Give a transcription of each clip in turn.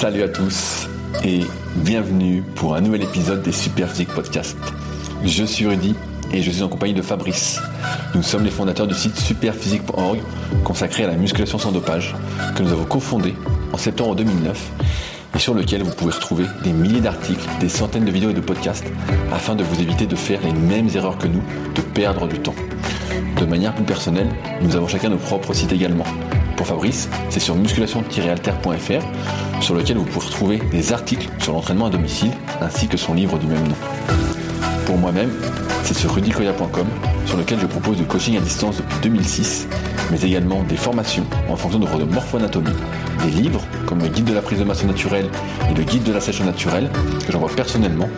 Salut à tous et bienvenue pour un nouvel épisode des Super Physique Podcast. Je suis Rudy et je suis en compagnie de Fabrice. Nous sommes les fondateurs du site superphysique.org consacré à la musculation sans dopage que nous avons cofondé en septembre 2009 et sur lequel vous pouvez retrouver des milliers d'articles, des centaines de vidéos et de podcasts afin de vous éviter de faire les mêmes erreurs que nous, de perdre du temps. De manière plus personnelle, nous avons chacun nos propres sites également. Pour Fabrice, c'est sur musculation-alter.fr sur lequel vous pouvez retrouver des articles sur l'entraînement à domicile ainsi que son livre du même nom. Pour moi-même, c'est sur rudicoya.com sur lequel je propose du coaching à distance depuis 2006, mais également des formations en fonction de votre morpho-anatomie, des livres comme le guide de la prise de masse naturelle et le guide de la sèche naturelle que j'envoie personnellement,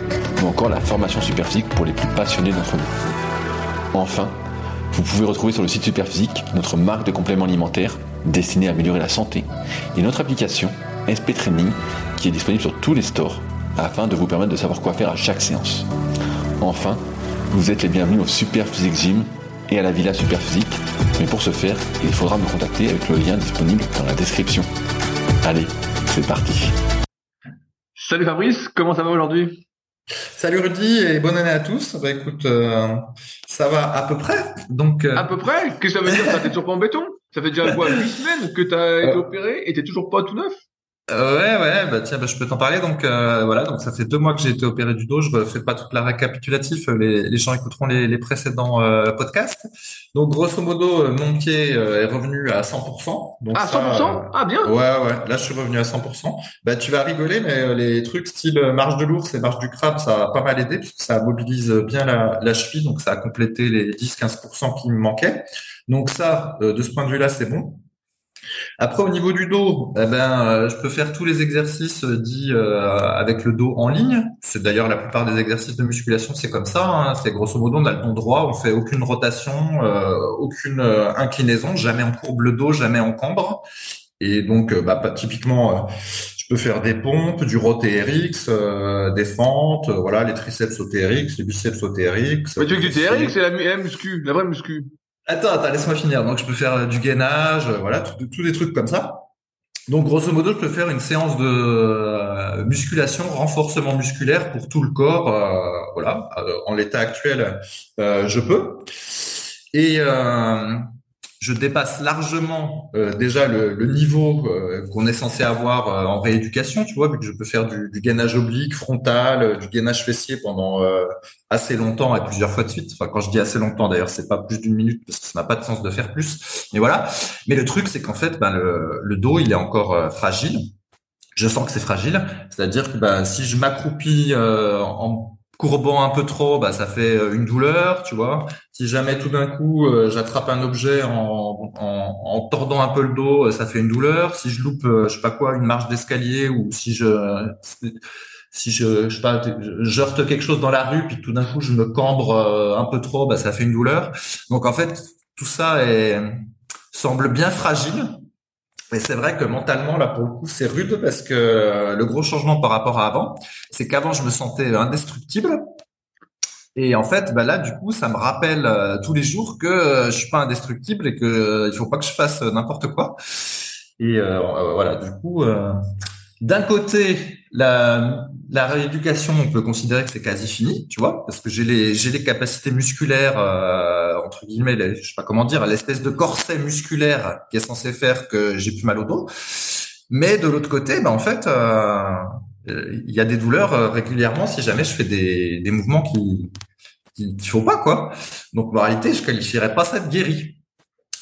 ou encore la formation superphysique pour les plus passionnés d'entre nous. Enfin, vous pouvez retrouver sur le site Superphysique notre marque de compléments alimentaires destinée à améliorer la santé et notre application SP Training qui est disponible sur tous les stores afin de vous permettre de savoir quoi faire à chaque séance. Enfin, vous êtes les bienvenus au Super Physique Gym et à la Villa Super Physique, mais pour ce faire, il faudra me contacter avec le lien disponible dans la description. Allez, c'est parti. Salut Fabrice, comment ça va aujourd'hui? Salut Rudy et bonne année à tous. Bah écoute, euh, ça va à peu près. Donc euh... à peu près? Qu'est-ce que ça veut dire? Ça t'es toujours pas en béton? Ça fait déjà quoi huit semaines que t'as été opéré et t'es toujours pas tout neuf? euh, ouais, ouais, bah tiens, bah, je peux t'en parler. Donc euh, voilà, donc ça fait deux mois que j'ai été opéré du dos. Je ne fais pas toute la récapitulatif. Les, les gens écouteront les, les précédents euh, podcasts. Donc grosso modo, euh, mon pied est revenu à 100%. Donc, ah, 100% Ah bien. Ouais, ouais. Là, je suis revenu à 100%. Bah tu vas rigoler, mais les trucs style marche de l'ours et marche du crabe, ça a pas mal aidé parce que ça mobilise bien la, la cheville. Donc ça a complété les 10-15% qui me manquaient. Donc ça, de ce point de vue-là, c'est bon. Après, au niveau du dos, eh ben, euh, je peux faire tous les exercices euh, dits euh, avec le dos en ligne. C'est d'ailleurs la plupart des exercices de musculation, c'est comme ça. Hein. C'est grosso modo, on a le dos droit, on fait aucune rotation, aucune inclinaison, jamais on courbe le dos, jamais on cambre. Et donc, bah, typiquement, je peux faire des pompes, du rot TRX, des fentes, voilà, les triceps au TRX, les biceps au TRX. Mais tu veux que du TRX, c'est la, la muscu, la vraie muscu. Attends, attends, laisse-moi finir. Donc, je peux faire du gainage, euh, voilà, tous des trucs comme ça. Donc, grosso modo, je peux faire une séance de euh, musculation, renforcement musculaire pour tout le corps. Euh, voilà, en l'état actuel, je peux. Et je dépasse largement euh, déjà le, le niveau euh, qu'on est censé avoir euh, en rééducation, tu vois, vu que je peux faire du, du gainage oblique, frontal, du gainage fessier pendant assez longtemps et plusieurs fois de suite. Enfin, quand je dis assez longtemps, d'ailleurs, c'est pas plus d'une minute parce que ça n'a pas de sens de faire plus. Mais voilà. Mais le truc, c'est qu'en fait, ben, le, le, dos, il est encore fragile. Je sens que c'est fragile. C'est-à-dire que ben, si je m'accroupis en courbant un peu trop, bah, ça fait euh, une douleur, tu vois. Si jamais tout d'un coup euh, j'attrape un objet en, tordant un peu le dos, euh, ça fait une douleur. Si je loupe, je sais pas quoi, une marche d'escalier ou si je si je, je heurte quelque chose dans la rue, puis tout d'un coup je me cambre un peu trop, bah, ça fait une douleur. Donc en fait, tout ça semble bien fragile. Mais c'est vrai que mentalement, là, pour le coup, c'est rude parce que euh, le gros changement par rapport à avant, c'est qu'avant, je me sentais indestructible. Et en fait, bah là, du coup, ça me rappelle euh, tous les jours que euh, je suis pas indestructible et que il faut pas que je fasse n'importe quoi. Et voilà, du coup, d'un côté, la, rééducation, on peut considérer que c'est quasi fini, tu vois, parce que j'ai les capacités musculaires euh, entre guillemets, je sais pas comment dire, l'espèce de corset musculaire qui est censé faire que j'ai plus mal au dos. Mais de l'autre côté, bah en fait, euh, il y a des douleurs euh, régulièrement si jamais je fais des, mouvements qui qui, faut pas quoi. Donc en réalité, je qualifierais pas ça de guéri.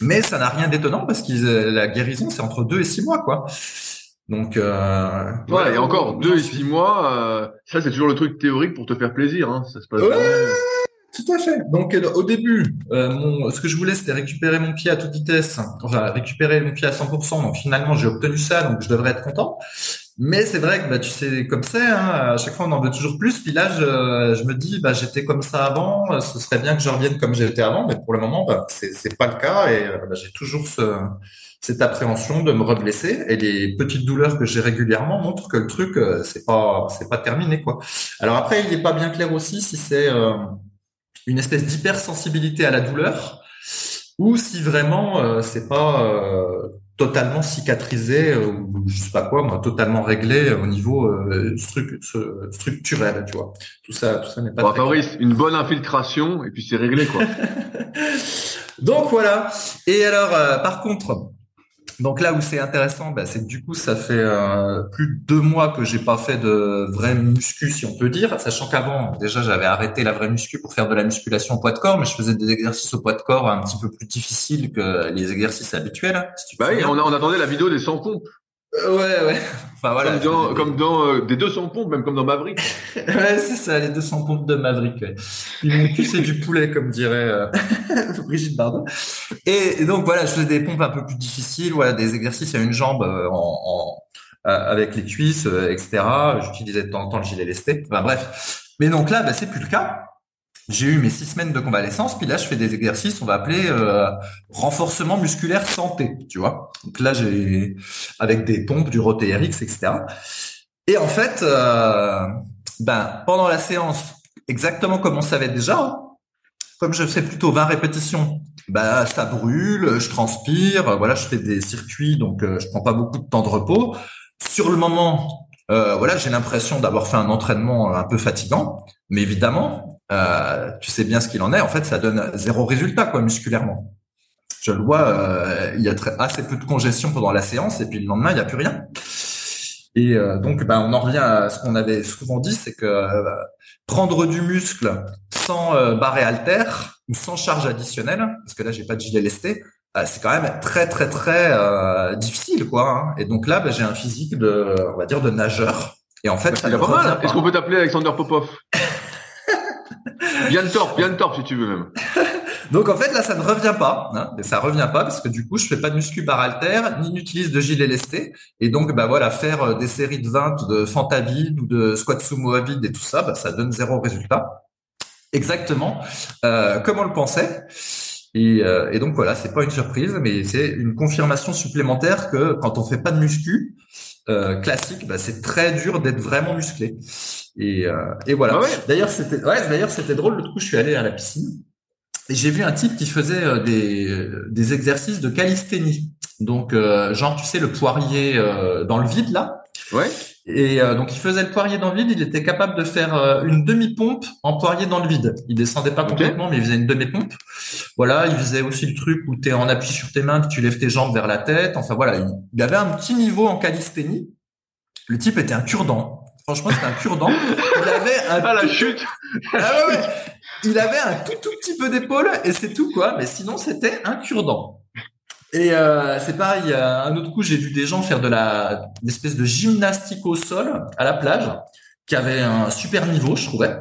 Mais ça n'a rien d'étonnant parce que la guérison c'est entre deux et six mois quoi. Donc, euh, ouais, et encore deux et six mois, euh, ça c'est toujours le truc théorique pour te faire plaisir. Hein, ça se passe. Ouais, tout à fait. Donc euh, au début, euh, mon, ce que je voulais c'était récupérer mon pied à toute vitesse, enfin récupérer mon pied à 100%. Donc finalement j'ai obtenu ça, donc je devrais être content. Mais c'est vrai que bah, tu sais comme c'est, hein, à chaque fois on en veut toujours plus. Puis là je, je me dis bah j'étais comme ça avant, ce serait bien que je revienne comme j'étais avant, mais pour le moment bah, c'est c'est pas le cas et bah, j'ai toujours ce cette appréhension de me reblesser et les petites douleurs que j'ai régulièrement montrent que le truc euh, c'est pas c'est pas terminé quoi. Alors après il n'est pas bien clair aussi si c'est euh, une espèce d'hypersensibilité à la douleur ou si vraiment euh, c'est pas euh, totalement cicatrisé ou je sais pas quoi, moi, totalement réglé au niveau structurel, tu vois. Tout ça, tout ça n'est pas. Bon, Fabrice, une bonne infiltration et puis c'est réglé quoi. Donc voilà. Et alors, par contre, donc là où c'est intéressant, bah, c'est que du coup, ça fait euh, plus de deux mois que j'ai pas fait de vraie muscu, si on peut dire, sachant qu'avant, déjà, j'avais arrêté la vraie muscu pour faire de la musculation au poids de corps, mais je faisais des exercices au poids de corps un petit peu plus difficiles que les exercices habituels. Si tu bah oui, on, on, attendait la vidéo des 100 pompes. Euh, ouais, ouais. Enfin voilà. Comme dans, euh, des 200 pompes, même comme dans Maverick. ouais, c'est ça, les 200 pompes de Maverick. Ouais. mon cul, c'est du poulet, comme dirait euh, Brigitte Bardot. Et, donc voilà, je faisais des pompes un peu plus difficiles, voilà, des exercices à une jambe en, en avec les cuisses, etc. J'utilisais de temps en temps le gilet lesté. Enfin bref. Mais donc là, bah, c'est plus le cas j'ai eu mes six semaines de convalescence, puis là je fais des exercices, on va appeler euh, renforcement musculaire santé, tu vois. Donc là j'ai avec des pompes, du ROTRX, etc. Et en fait, euh, ben pendant la séance, exactement comme on savait déjà, hein, comme je fais plutôt 20 répétitions, ben ça brûle, je transpire, voilà, je fais des circuits, donc euh, je prends pas beaucoup de temps de repos. Sur le moment, euh, voilà, j'ai l'impression d'avoir fait un entraînement un peu fatigant, mais évidemment, euh, tu sais bien ce qu'il en est. En fait, ça donne zéro résultat quoi musculairement. Je le vois, euh, il y a très, assez peu de congestion pendant la séance et puis le lendemain il n'y a plus rien. Et euh, donc, ben, on en revient à ce qu'on avait souvent dit, c'est que prendre du muscle sans barre et halter ou sans charge additionnelle, parce que là j'ai pas de gilet lesté, c'est quand même très très très difficile quoi. Hein. Et donc là, ben, j'ai un physique de, on va dire, de nageur. Et en fait, ça pas mal. Est-ce qu'on peut t'appeler Alexander Popov? Bien le torp, bien le torp si tu veux même. Donc en fait là ça ne revient pas, hein, ça revient pas parce que du coup je fais pas de muscu bar alter, ni n'utilise de gilet lesté et donc bah voilà faire euh, des séries de 20 de fente vide ou de squat sumo à et tout ça, bah, ça donne zéro résultat. Exactement euh, comme on le pensait. Et, euh, et donc voilà, c'est pas une surprise, mais c'est une confirmation supplémentaire que quand on fait pas de muscu euh, classique, bah, c'est très dur d'être vraiment musclé. Et, euh, et voilà. Ah d'ailleurs, c'était ouais, d'ailleurs c'était drôle. L'autre coup, je suis allé à la piscine et j'ai vu un type qui faisait euh, des, des exercices de calisthénie. Donc, euh, genre, tu sais, le poirier dans le vide là. Ouais. Et donc, il faisait le poirier dans le vide. Il était capable de faire une demi-pompe en poirier dans le vide. Il descendait pas complètement, mais il faisait une demi-pompe. Voilà. Il faisait aussi le truc où tu es en appui sur tes mains, tu lèves tes jambes vers la tête. Enfin voilà, il, avait un petit niveau en calisthénie. Le type était un cure-dent. Franchement, c'était un cure-dent. Il avait un ah, la chute. Ah ouais, Il avait un tout tout petit peu d'épaule et c'est tout quoi. Mais sinon, c'était un cure-dent. Et euh, c'est pareil. Un autre coup, j'ai vu des gens faire de la une espèce de gymnastique au sol à la plage, qui avait un super niveau, je trouvais.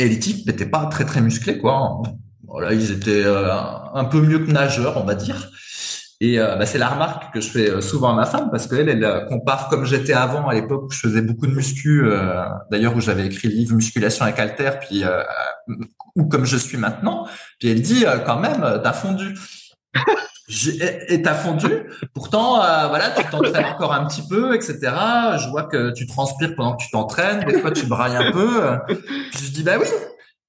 Et les types n'étaient pas très très musclés quoi. Voilà, ils étaient euh, un peu mieux que nageurs, on va dire. Et euh, bah, c'est la remarque que je fais euh, souvent à ma femme parce qu'elle, elle euh, compare comme j'étais avant à l'époque où je faisais beaucoup de muscu, d'ailleurs où j'avais écrit le livre Musculation avec Alter, puis ou comme je suis maintenant. Puis elle dit quand même, t'as fondu. et t'as fondu. Pourtant, voilà, tu t'entraînes encore un petit peu, etc. Je vois que tu transpires pendant que tu t'entraînes. Des fois, tu brailles un peu. Puis je dis bah oui,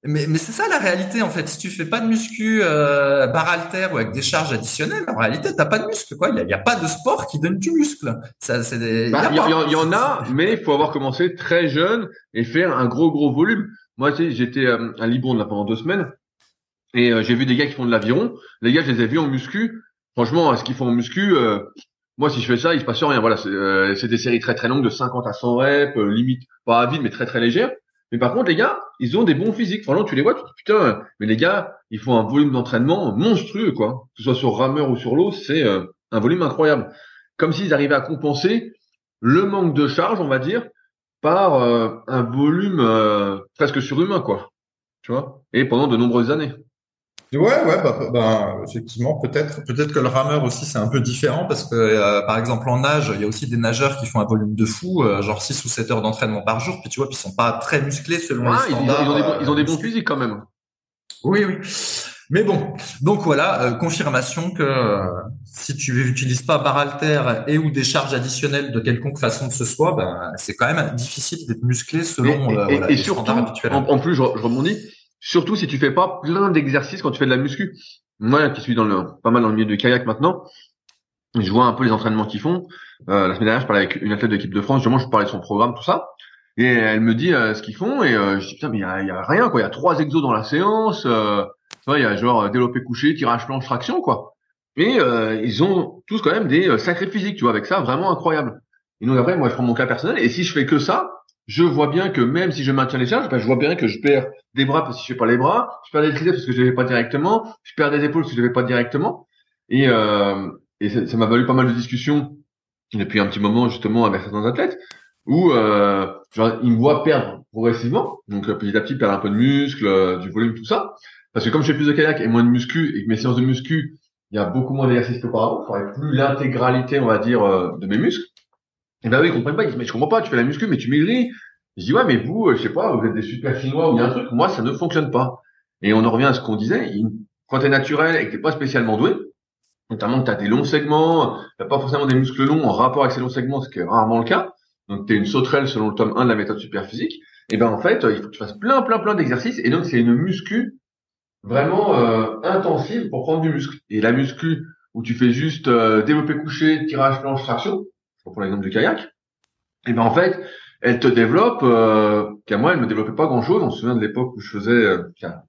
mais, mais c'est ça la réalité en fait. Si tu fais pas de muscu euh, bar alter ou avec des charges additionnelles, en réalité t'as pas de muscle quoi. Il y a, a, pas de sport qui donne du muscle. Ça, c'est il, bah, y, en a, mais il faut avoir commencé très jeune et faire un gros gros volume. Moi, tu sais, j'étais euh, à Libon là pendant deux semaines et euh, j'ai vu des gars qui font de l'aviron. Les gars, je les ai vus en muscu. Franchement, ce qu'ils font en muscu, euh, moi, si je fais ça, il se passe rien. Voilà, c'est des séries très très longues de 50 à 100 reps, limite pas à vide, mais très très légères. Mais par contre, les gars, ils ont des bons physiques. Franchement, tu les vois, tu dis, putain, mais les gars, ils font un volume d'entraînement monstrueux, quoi. Que ce soit sur rameur ou sur l'eau, c'est euh, un volume incroyable. Comme s'ils arrivaient à compenser le manque de charge, on va dire, par euh, un volume euh, presque surhumain, quoi. Tu vois? Et pendant de nombreuses années. Ouais, ouais, bah, bah, bah, effectivement, peut-être, peut-être que le rameur aussi c'est un peu différent parce que euh, par exemple en nage, il y a aussi des nageurs qui font un volume de fou, euh, genre 6 ou 7 heures d'entraînement par jour, puis tu vois, puis ils sont pas très musclés selon les standards. Ils, ont, des bons, ils ont des bons euh, physiques quand même. Oui, oui. Mais bon, donc voilà, confirmation que si tu n'utilises pas barre alter et ou des charges additionnelles de quelconque façon que ce soit, ben, c'est quand même difficile d'être musclé selon et, les surtout, standards habituels. En, en plus, je, je rebondis Surtout si tu fais pas plein d'exercices quand tu fais de la muscu. moi qui suis dans le pas mal dans le milieu du kayak maintenant, je vois un peu les entraînements qu'ils font. Euh, la semaine dernière, je parlais avec une athlète de l'équipe de France. Justement, je parlais de son programme, tout ça. Et elle me dit euh, ce qu'ils font. Et euh, je dis putain, mais il y a, a, rien quoi. Il y a trois exos dans la séance. Euh, il y a genre développé couché, tirage planche, traction quoi. Et ils ont tous quand même des sacrés physiques, tu vois, avec ça, vraiment incroyable. Et donc après, moi, je prends mon cas personnel. Et si je fais que ça, je vois bien que même si je maintiens les charges, je vois bien que je perds des bras parce que je fais pas les bras, je perds des triceps parce que je les fais pas directement, je perds des épaules parce que je les fais pas directement. Et, euh, et ça m'a valu pas mal de discussions depuis un petit moment justement avec certains athlètes où euh, genre, ils me voient perdre progressivement, donc euh, petit à petit perdre un peu de muscle, euh, du volume, tout ça. Parce que comme je fais plus de kayak et moins de muscu et que mes séances de muscu, il y a beaucoup moins d'exercices qu'auparavant, je plus l'intégralité, on va dire, euh, de mes muscles. Et ben oui, ils comprennent pas. Ils disent, mais je comprends pas, tu fais la muscu, mais tu maigris. Je dis, ouais, mais vous, euh, je sais pas, vous êtes des super chinois ou il un truc. Moi, ça ne fonctionne pas. Et on en revient à ce qu'on disait. Quand t'es naturel et que t'es pas spécialement doué, notamment que t'as des longs segments, t'as pas forcément des muscles longs en rapport avec ces longs segments, ce qui est rarement le cas. Donc, t'es une sauterelle selon le tome 1 de la méthode super physique. Et ben, en fait, il faut que tu fasses plein, plein, plein d'exercices. Et donc, c'est une muscu vraiment euh, intensive pour prendre du muscle. Et la muscu où tu fais juste euh, développer couché, tirage, planche, traction, pour l'exemple du kayak, et ben en fait, elle te développe, euh, qu'à moi, elle me développait pas grand chose. On se souvient de l'époque où je faisais, euh,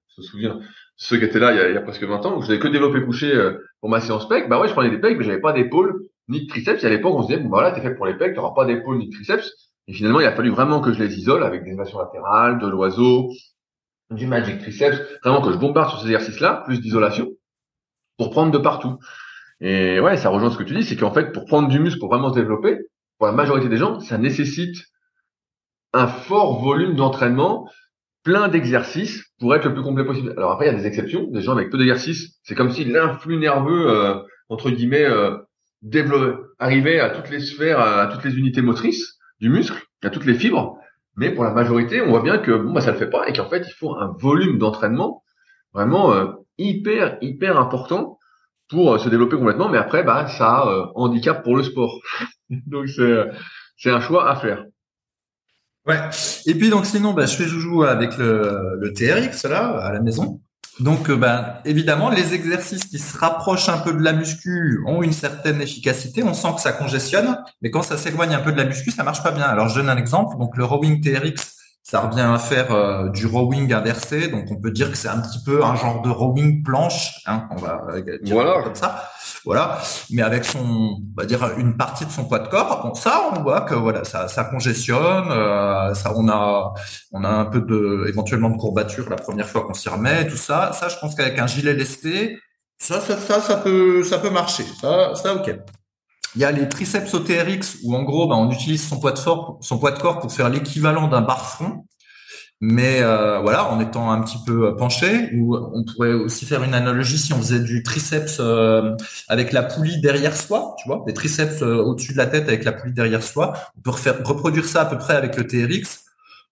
se souvient, ceux qui étaient là il y a, presque 20 ans, où je faisais que développer couché euh, pour ma séance pec. Bah ouais, je prenais des pecs, mais j'avais pas d'épaule ni de triceps. Et à l'époque, on se disait, bon, bah voilà, t'es fait pour les pecs, t'auras pas d'épaule ni de triceps. Et finalement, il a fallu vraiment que je les isole avec des élévations latérales, de l'oiseau, du magic triceps, vraiment que je bombarde sur ces exercices-là, plus d'isolation, pour prendre de partout. Et ouais, ça rejoint ce que tu dis, c'est qu'en fait, pour prendre du muscle, pour vraiment se développer, pour la majorité des gens, ça nécessite un fort volume d'entraînement, plein d'exercices pour être le plus complet possible. Alors après, il y a des exceptions, des gens avec peu d'exercices. C'est comme si l'influx nerveux, euh, entre guillemets, euh, arrivait à toutes les sphères, à toutes les unités motrices du muscle, à toutes les fibres. Mais pour la majorité, on voit bien que bon, bah, ça le fait pas et qu'en fait, il faut un volume d'entraînement vraiment euh, hyper, hyper important pour euh, se développer complètement. Mais après, bah, ça euh, handicap pour le sport. donc c'est c'est un choix à faire. Ouais. Et puis donc sinon, bah, je fais joujou avec le, le TRX là à la maison. Donc, ben, évidemment, les exercices qui se rapprochent un peu de la muscu ont une certaine efficacité. On sent que ça congestionne, mais quand ça s'éloigne un peu de la muscu, ça marche pas bien. Alors, je donne un exemple. Donc, le rowing TRX, ça revient à faire euh, du rowing inversé, donc on peut dire que c'est un petit peu un genre de rowing planche, hein, on va dire voilà. comme ça, voilà. Mais avec son, on va dire une partie de son poids de corps, bon ça on voit que voilà ça, ça congestionne, euh, ça on a on a un peu de éventuellement de courbature la première fois qu'on s'y remet, tout ça, ça je pense qu'avec un gilet lesté, ça ça ça ça peut ça peut marcher, ça ça ok. Il y a les triceps au TRX où en gros, ben, on utilise son poids de corps, son poids de corps pour faire l'équivalent d'un bar front. Mais euh, voilà, en étant un petit peu penché, ou on pourrait aussi faire une analogie si on faisait du triceps euh, avec la poulie derrière soi, tu vois, des triceps euh, au-dessus de la tête avec la poulie derrière soi. On peut reproduire ça à peu près avec le TRX.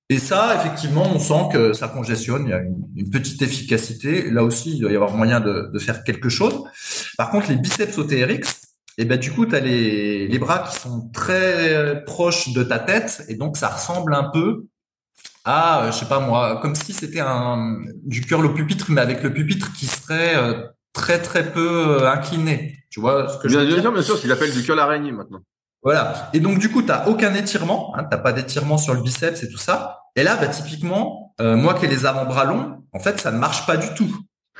Et ça, effectivement, on sent que ça congestionne, il y a une, petite efficacité. Là aussi, il doit y avoir moyen de, de faire quelque chose. Par contre, les biceps au TRX, et ben du coup, tu as les, les bras qui sont très proches de ta tête, et donc ça ressemble un peu à, euh, je sais pas moi, comme si c'était un du curl au pupitre, mais avec le pupitre qui serait euh, très très peu euh, incliné. Tu vois ce que bien, je veux bien dire? Bien sûr, qu'il appelle du curl araignée maintenant. Voilà. Et donc du coup, tu aucun étirement, hein, t'as pas d'étirement sur le biceps et tout ça. Et là, bah, typiquement, moi qui ai les avant-bras longs, en fait, ça ne marche pas du tout.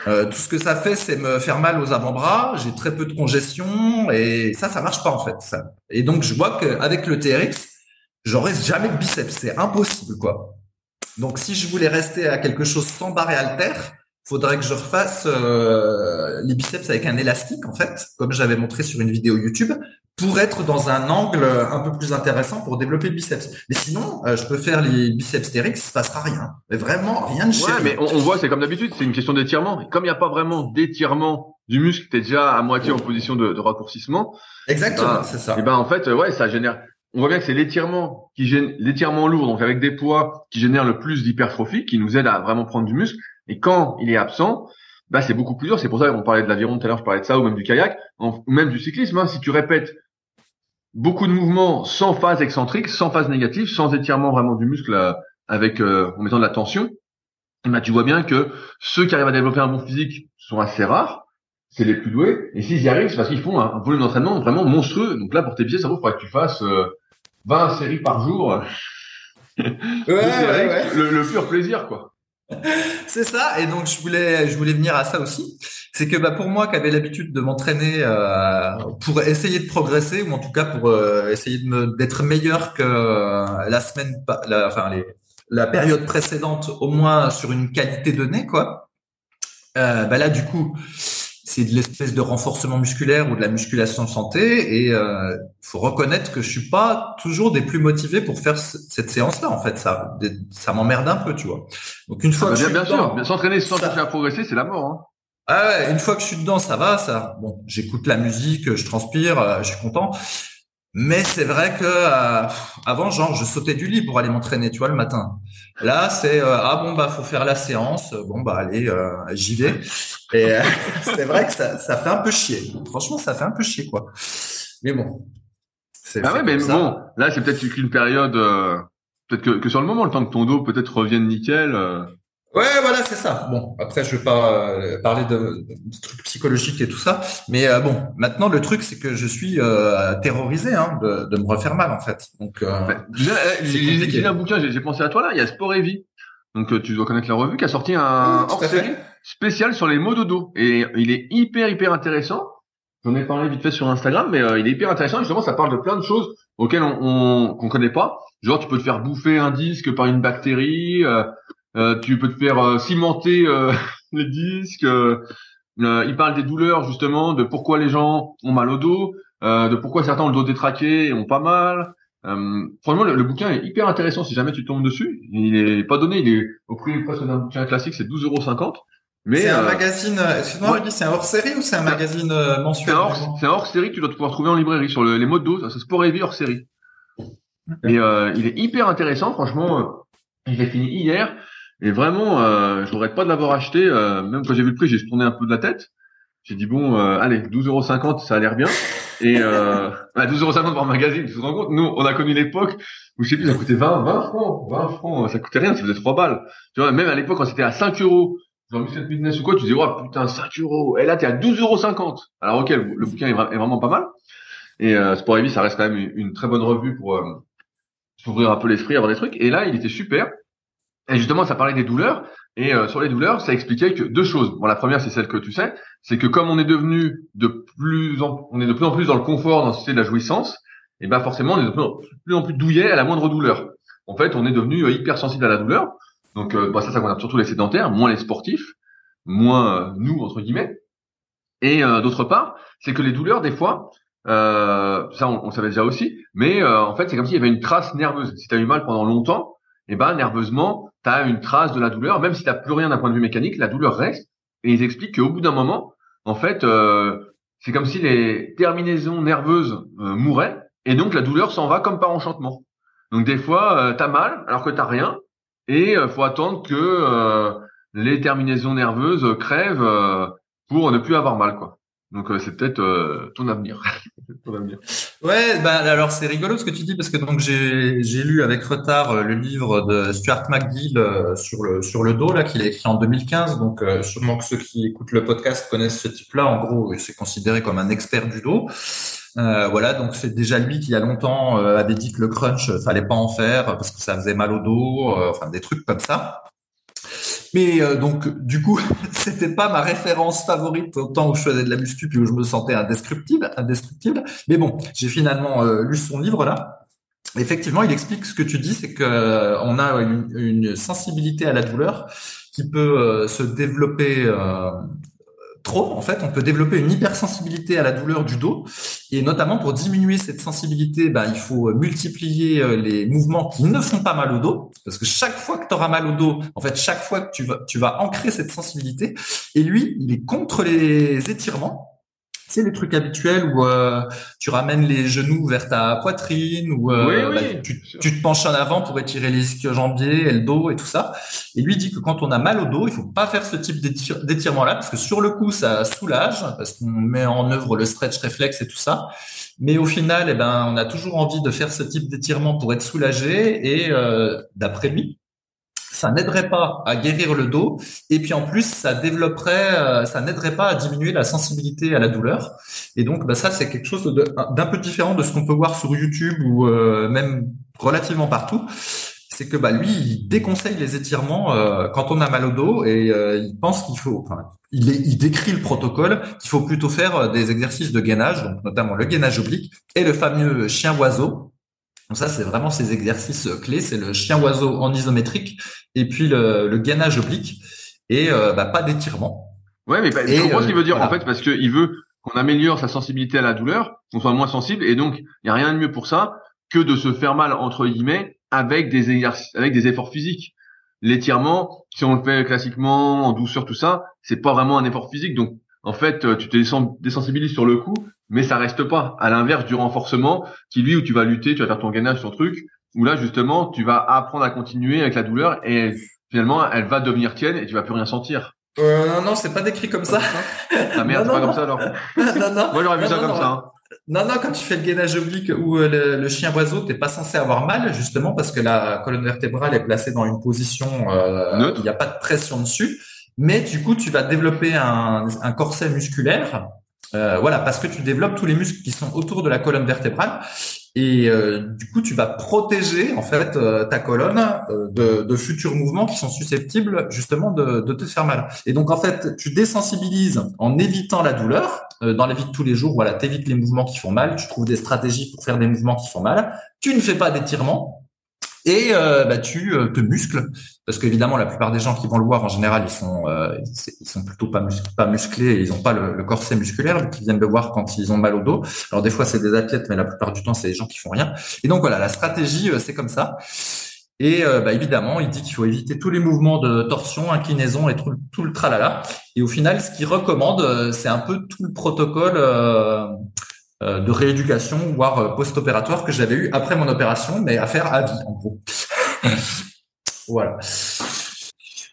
Euh, tout ce que ça fait, c'est me faire mal aux avant-bras. J'ai très peu de congestion et ça, ça marche pas en fait. Et donc, je vois qu'avec le TRX, j'aurai jamais de biceps. C'est impossible, quoi. Donc, si je voulais rester à quelque chose sans barre et halter, faudrait que je refasse euh, les biceps avec un élastique, en fait, comme j'avais montré sur une vidéo YouTube pour être dans un angle un peu plus intéressant pour développer le biceps. Mais sinon, euh, je peux faire les biceps stériques, ça se passera rien. Mais vraiment, rien de Ouais, mais on, voit, c'est comme d'habitude, c'est une question d'étirement. Comme il n'y a pas vraiment d'étirement du muscle, tu es déjà à moitié en position de, de raccourcissement. Exactement, ben, c'est ça. Et ben en fait, ouais, ça génère. On voit bien que c'est l'étirement qui gêne, l'étirement lourd, donc avec des poids qui génère le plus d'hypertrophie, qui nous aide à vraiment prendre du muscle. Et quand il est absent, bah c'est beaucoup plus dur. C'est pour ça qu'on parlait de l'aviron tout à l'heure, je parlais de ça, ou même du kayak, ou même du cyclisme. Hein. Si tu répètes beaucoup de mouvements sans phase excentrique, sans phase négative, sans étirement vraiment du muscle euh, avec euh, en mettant de la tension, ben, tu vois bien que ceux qui arrivent à développer un bon physique sont assez rares. c'est les plus doués. Et s'ils y arrivent, c'est parce qu'ils font un, volume d'entraînement vraiment monstrueux. Donc là, pour tes pieds, ça il faudrait que tu fasses 20 séries par jour. ouais, ouais, Le, le pur plaisir, quoi. c'est ça. Et donc je voulais, je voulais venir à ça aussi. C'est que bah, pour moi, qui avait l'habitude de m'entraîner euh, pour essayer de progresser, ou en tout cas pour euh, essayer d'être meilleur que euh, la semaine, enfin la période précédente, au moins sur une qualité donnée, quoi. Bah là, du coup, c'est de l'espèce de renforcement musculaire ou de la musculation santé et euh, faut reconnaître que je suis pas toujours des plus motivés pour faire cette séance là en fait. Ça ça m'emmerde un peu tu vois. Donc une fois ah bah bien, bien sûr. S'entraîner sans chercher à progresser c'est la mort hein. ah ouais une fois que je suis dedans ça va ça bon j'écoute la musique je transpire euh, je suis content mais c'est vrai que euh, avant, genre, je sautais du lit pour aller m'entraîner, tu vois, le matin. Là, c'est euh, ah bon bah faut faire la séance. Bon bah allez, euh, j'y vais. Et c'est vrai que ça, ça fait un peu chier. Franchement, ça fait un peu chier quoi. Mais bon. Ah ouais, mais bon, là c'est peut-être qu'une période. peut-être que, que, sur le moment, le temps que ton dos peut-être revienne nickel. Ouais, voilà, c'est ça. Bon, après, je vais pas euh, parler de, trucs psychologiques et tout ça, mais euh, bon, maintenant le truc, c'est que je suis euh, terrorisé hein, de, de, me refaire mal en fait. Donc, j'ai un bouquin, j'ai pensé à toi là. Il y a Sport et Vie, donc tu dois connaître la revue, qui a sorti un hors-série spécial sur les mots de dos, et il est hyper hyper intéressant. J'en ai parlé vite fait sur Instagram, mais il est hyper intéressant. Justement, ça parle de plein de choses auxquelles on qu'on connaît pas. Genre, tu peux te faire bouffer un disque par une bactérie. Euh, tu peux te faire euh, cimenter euh, les disques. il parle des douleurs justement, de pourquoi les gens ont mal au dos, de pourquoi certains ont le dos détraqué et ont pas mal. franchement, le, bouquin est hyper intéressant si jamais tu tombes dessus. Il est pas donné, il est au prix presque d'un bouquin classique, c'est 12,50€. Mais c'est un magazine. Excuse-moi, c'est un hors série ou c'est un magazine mensuel C'est un hors, série que tu dois pouvoir trouver en librairie sur les modes dos. C'est Sport et Vie hors série. Et il est hyper intéressant, franchement. il est fini hier. Et vraiment, euh, je regrette pas de l'avoir acheté. Euh, même quand j'ai vu le prix, j'ai tourné un peu de la tête. J'ai dit bon, euh, allez, 12,50€, ça a l'air bien. Et euh, 12,50€ par magazine, tu te rends compte? Nous, on a connu l'époque où je sais plus, ça coûtait 20, 20 francs, 20 francs, ça coûtait rien, ça faisait 3 balles. Tu vois, même à l'époque, quand c'était à 5 euros, genre Muscle Business ou quoi, tu disais, oh putain, 5 euros. Et là, t'es à 12,50€. Alors ok, le, bouquin est, vraiment pas mal. Et euh, Sport Heavy, ça reste quand même une, une très bonne revue pour euh, s'ouvrir un peu l'esprit, avoir des trucs. Et là, il était super. Et justement, ça parlait des douleurs. Et euh, sur les douleurs, ça expliquait que deux choses. Bon, la première, c'est celle que tu sais, c'est que comme on est devenu de plus en, on est de plus en plus dans le confort, dans le de la jouissance, et ben forcément, on est de plus en plus, douillet à la moindre douleur. En fait, on est devenu euh, hyper sensible à la douleur. Donc, euh, bah, ça, ça concerne surtout les sédentaires, moins les sportifs, moins nous entre guillemets. Et d'autre part, c'est que les douleurs, des fois, ça, on, on, savait déjà aussi, mais en fait, c'est comme s'il y avait une trace nerveuse. Si tu as eu mal pendant longtemps, et ben nerveusement, tu as une trace de la douleur, même si tu plus rien d'un point de vue mécanique, la douleur reste. Et ils expliquent qu'au bout d'un moment, en fait, euh, c'est comme si les terminaisons nerveuses euh, mouraient, et donc la douleur s'en va comme par enchantement. Donc des fois, euh, tu as mal alors que tu rien, et euh, faut attendre que les terminaisons nerveuses crèvent pour ne plus avoir mal, quoi. Donc c'est peut-être ton avenir. Ouais, bah alors c'est rigolo ce que tu dis parce que donc j'ai j'ai lu avec retard euh, le livre de Stuart McGill euh, sur le sur le dos là qu'il a écrit en 2015. Donc euh, sûrement que ceux qui écoutent le podcast connaissent ce type-là. En gros, c'est considéré comme un expert du dos. Euh, voilà, donc c'est déjà lui qui il y a longtemps avait dit que le crunch fallait pas en faire parce que ça faisait mal au dos, enfin des trucs comme ça. Mais euh, donc, du coup, c'était pas ma référence favorite au temps où je faisais de la muscu puis où je me sentais indestructible. indestructible. Mais bon, j'ai finalement euh, lu son livre là. Effectivement, il explique ce que tu dis, c'est que euh, on a une, une, sensibilité à la douleur qui peut se développer en fait, on peut développer une hypersensibilité à la douleur du dos. Et notamment pour diminuer cette sensibilité, bah, il faut multiplier euh, les mouvements qui ne font pas mal au dos. Parce que chaque fois que tu auras mal au dos, en fait, chaque fois que tu vas, tu vas ancrer cette sensibilité. Et lui, il est contre les étirements c'est les trucs habituels où euh, tu ramènes les genoux vers ta poitrine ou euh, bah, tu, te penches en avant pour étirer les ischio-jambiers et le dos et tout ça. Et lui dit que quand on a mal au dos, il faut pas faire ce type d'étirement là parce que sur le coup ça soulage parce qu'on met en œuvre le stretch réflexe et tout ça. Mais au final, eh ben, on a toujours envie de faire ce type d'étirement pour être soulagé et euh, d'après lui, ça n'aiderait pas à guérir le dos et puis en plus ça développerait, ça n'aiderait pas à diminuer la sensibilité à la douleur. Et donc bah, ça c'est quelque chose d'un peu différent de ce qu'on peut voir sur YouTube ou même relativement partout c'est que bah lui il déconseille les étirements euh, quand on a mal au dos et euh, il pense qu'il faut enfin, il, décrit le protocole qu'il faut plutôt faire euh, des exercices de gainage notamment le gainage oblique et le fameux chien oiseau donc ça c'est vraiment ces exercices clés c'est le chien oiseau en isométrique et puis le, le gainage oblique et bah, pas d'étirement ouais mais bah, je comprends ce qu'il veut dire en fait parce que il veut qu'on améliore sa sensibilité à la douleur qu'on soit moins sensible et donc il y a rien de mieux pour ça que de se faire mal entre guillemets avec des exercices, avec des efforts physiques. L'étirement, si on le fait classiquement en douceur, tout ça, c'est pas vraiment un effort physique. Donc, en fait, euh, tu te désensibilises sur le coup, mais ça reste pas. À l'inverse du renforcement, qui lui où tu vas lutter, tu vas faire ton gainage, ton truc, où là justement, tu vas apprendre à continuer avec la douleur et finalement, elle va devenir tienne et tu vas plus rien sentir. Euh, non, non, c'est pas décrit comme ça. Ah merde, c'est pas comme ça alors. non, non. Moi j'aurais vu ça comme ça. Hein. Non, non, quand tu fais le gainage oblique ou euh, le, chien oiseau, t'es pas censé avoir mal, justement, parce que la colonne vertébrale est placée dans une position, euh, il n'y a pas de pression dessus. Mais du coup, tu vas développer un, un corset musculaire, euh, voilà, parce que tu développes tous les muscles qui sont autour de la colonne vertébrale. Et euh, du coup, tu vas protéger en fait euh, ta colonne de, futurs mouvements qui sont susceptibles justement de, de, te faire mal. Et donc en fait, tu désensibilises en évitant la douleur dans la vie de tous les jours. Voilà, t'évites les mouvements qui font mal. Tu trouves des stratégies pour faire des mouvements qui font mal. Tu ne fais pas d'étirement et bah, tu te muscles parce qu'évidemment la plupart des gens qui vont le voir en général ils sont euh, ils sont plutôt pas, musclés et ils n'ont pas le, corset musculaire qui viennent le voir quand ils ont mal au dos. Alors des fois c'est des athlètes mais la plupart du temps c'est des gens qui font rien. Et donc voilà la stratégie c'est comme ça. Et bah, évidemment il dit qu'il faut éviter tous les mouvements de torsion inclinaison et tout, le tralala. Et au final ce qu'il recommande c'est un peu tout le protocole euh, de rééducation, voire euh, post-opératoire que j'avais eu après mon opération, mais à faire à vie, en gros. voilà.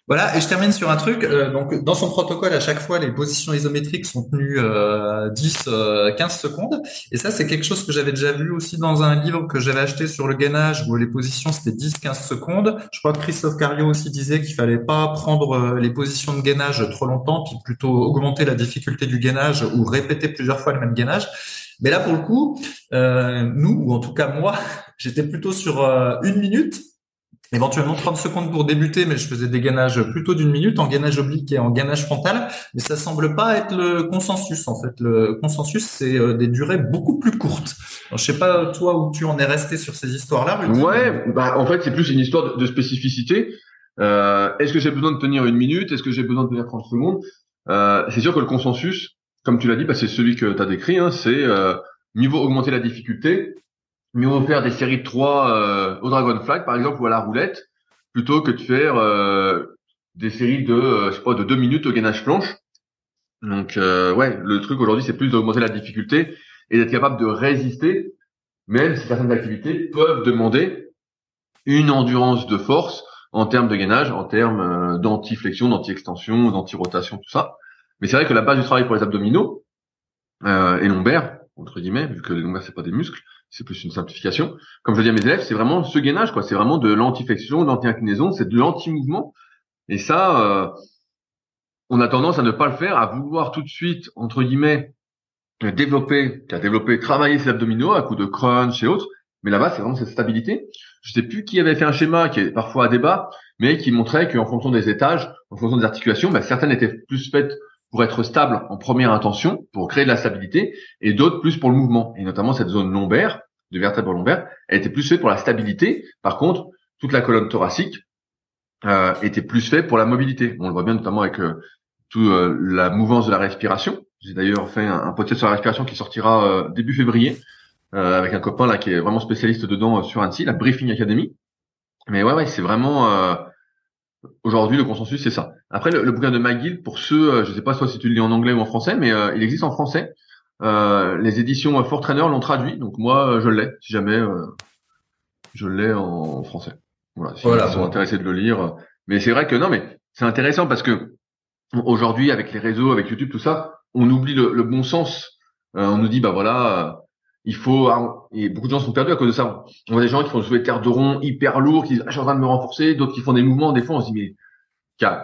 Voilà, et je termine sur un truc. Euh, donc, dans son protocole, à chaque fois, les positions isométriques sont tenues 10, 15 secondes. Et ça, c'est quelque chose que j'avais déjà vu aussi dans un livre que j'avais acheté sur le gainage, où les positions c'était 10, 15 secondes. Je crois que Christophe Cario aussi disait qu'il fallait pas prendre les positions de gainage trop longtemps, puis plutôt augmenter la difficulté du gainage ou répéter plusieurs fois le même gainage. Mais là, pour le coup, euh, nous, ou en tout cas moi, j'étais plutôt sur euh, une minute, éventuellement 30 secondes pour débuter, mais je faisais des gainages plutôt d'une minute, en gainage oblique et en gainage frontal. Mais ça semble pas être le consensus, en fait. Le consensus, c'est euh, des durées beaucoup plus courtes. Alors, je sais pas, toi, où tu en es resté sur ces histoires-là. Ouais, bah, en fait, c'est plus une histoire de, spécificité. Euh, est-ce que j'ai besoin de tenir une minute? Est-ce que j'ai besoin de tenir 30 secondes? Euh, C'est sûr que le consensus, comme tu l'as dit, bah, c'est celui que tu as décrit. Hein, c'est euh, vaut augmenter la difficulté, mieux vaut faire des séries de 3 euh, au Dragon Flag, par exemple, ou à la roulette, plutôt que de faire euh, des séries de, euh, je sais pas, de 2 minutes au gainage planche. Donc, euh, ouais, le truc aujourd'hui, c'est plus d'augmenter la difficulté et d'être capable de résister, même si certaines activités peuvent demander une endurance de force en termes de gainage, en termes d'anti-flexion, d'anti-extension, d'anti-rotation, tout ça. Mais c'est vrai que la base du travail pour les abdominaux euh, et lombaires, entre guillemets, vu que les lombaires c'est pas des muscles, c'est plus une simplification. Comme je dis à mes élèves, c'est vraiment ce gainage, quoi. C'est vraiment de l'antiflexion, de l'anti-inclinaison, c'est de l'anti-mouvement. Et ça, euh, on a tendance à ne pas le faire, à vouloir tout de suite, entre guillemets, développer, à développer, travailler ses abdominaux à coup de crunch et autres. Mais là-bas, c'est vraiment cette stabilité. Je sais plus qui avait fait un schéma qui est parfois à débat, mais qui montrait qu'en fonction des étages, en fonction des articulations, bah, certaines étaient plus faites pour être stable en première intention, pour créer de la stabilité, et d'autres plus pour le mouvement. Et notamment cette zone lombaire, de vertèbre lombaire, elle était plus faite pour la stabilité. Par contre, toute la colonne thoracique euh, était plus faite pour la mobilité. On le voit bien notamment avec euh, toute euh, la mouvance de la respiration. J'ai d'ailleurs fait un, un, podcast sur la respiration qui sortira euh, début février avec un copain là qui est vraiment spécialiste dedans sur Annecy, la Briefing Academy. Mais ouais, ouais, c'est vraiment Aujourd'hui, le consensus, c'est ça. Après, le, bouquin de McGill, pour ceux, euh, je ne sais pas soit si tu le lis en anglais ou en français, mais euh, il existe en français. Euh, les éditions Fort Trainer l'ont traduit, donc moi, je l'ai, si jamais je l'ai en français. Voilà, si voilà, ils sont intéressés de le lire. Mais c'est vrai que non, mais c'est intéressant parce que aujourd'hui, avec les réseaux, avec YouTube, tout ça, on oublie le, bon sens. on nous dit, bah voilà, il faut, et beaucoup de gens sont perdus à cause de ça. On voit des gens qui font des terre de rond hyper lourds, qui disent, ah, je suis en train de me renforcer, d'autres qui font des mouvements, des fois, on se dit, mais,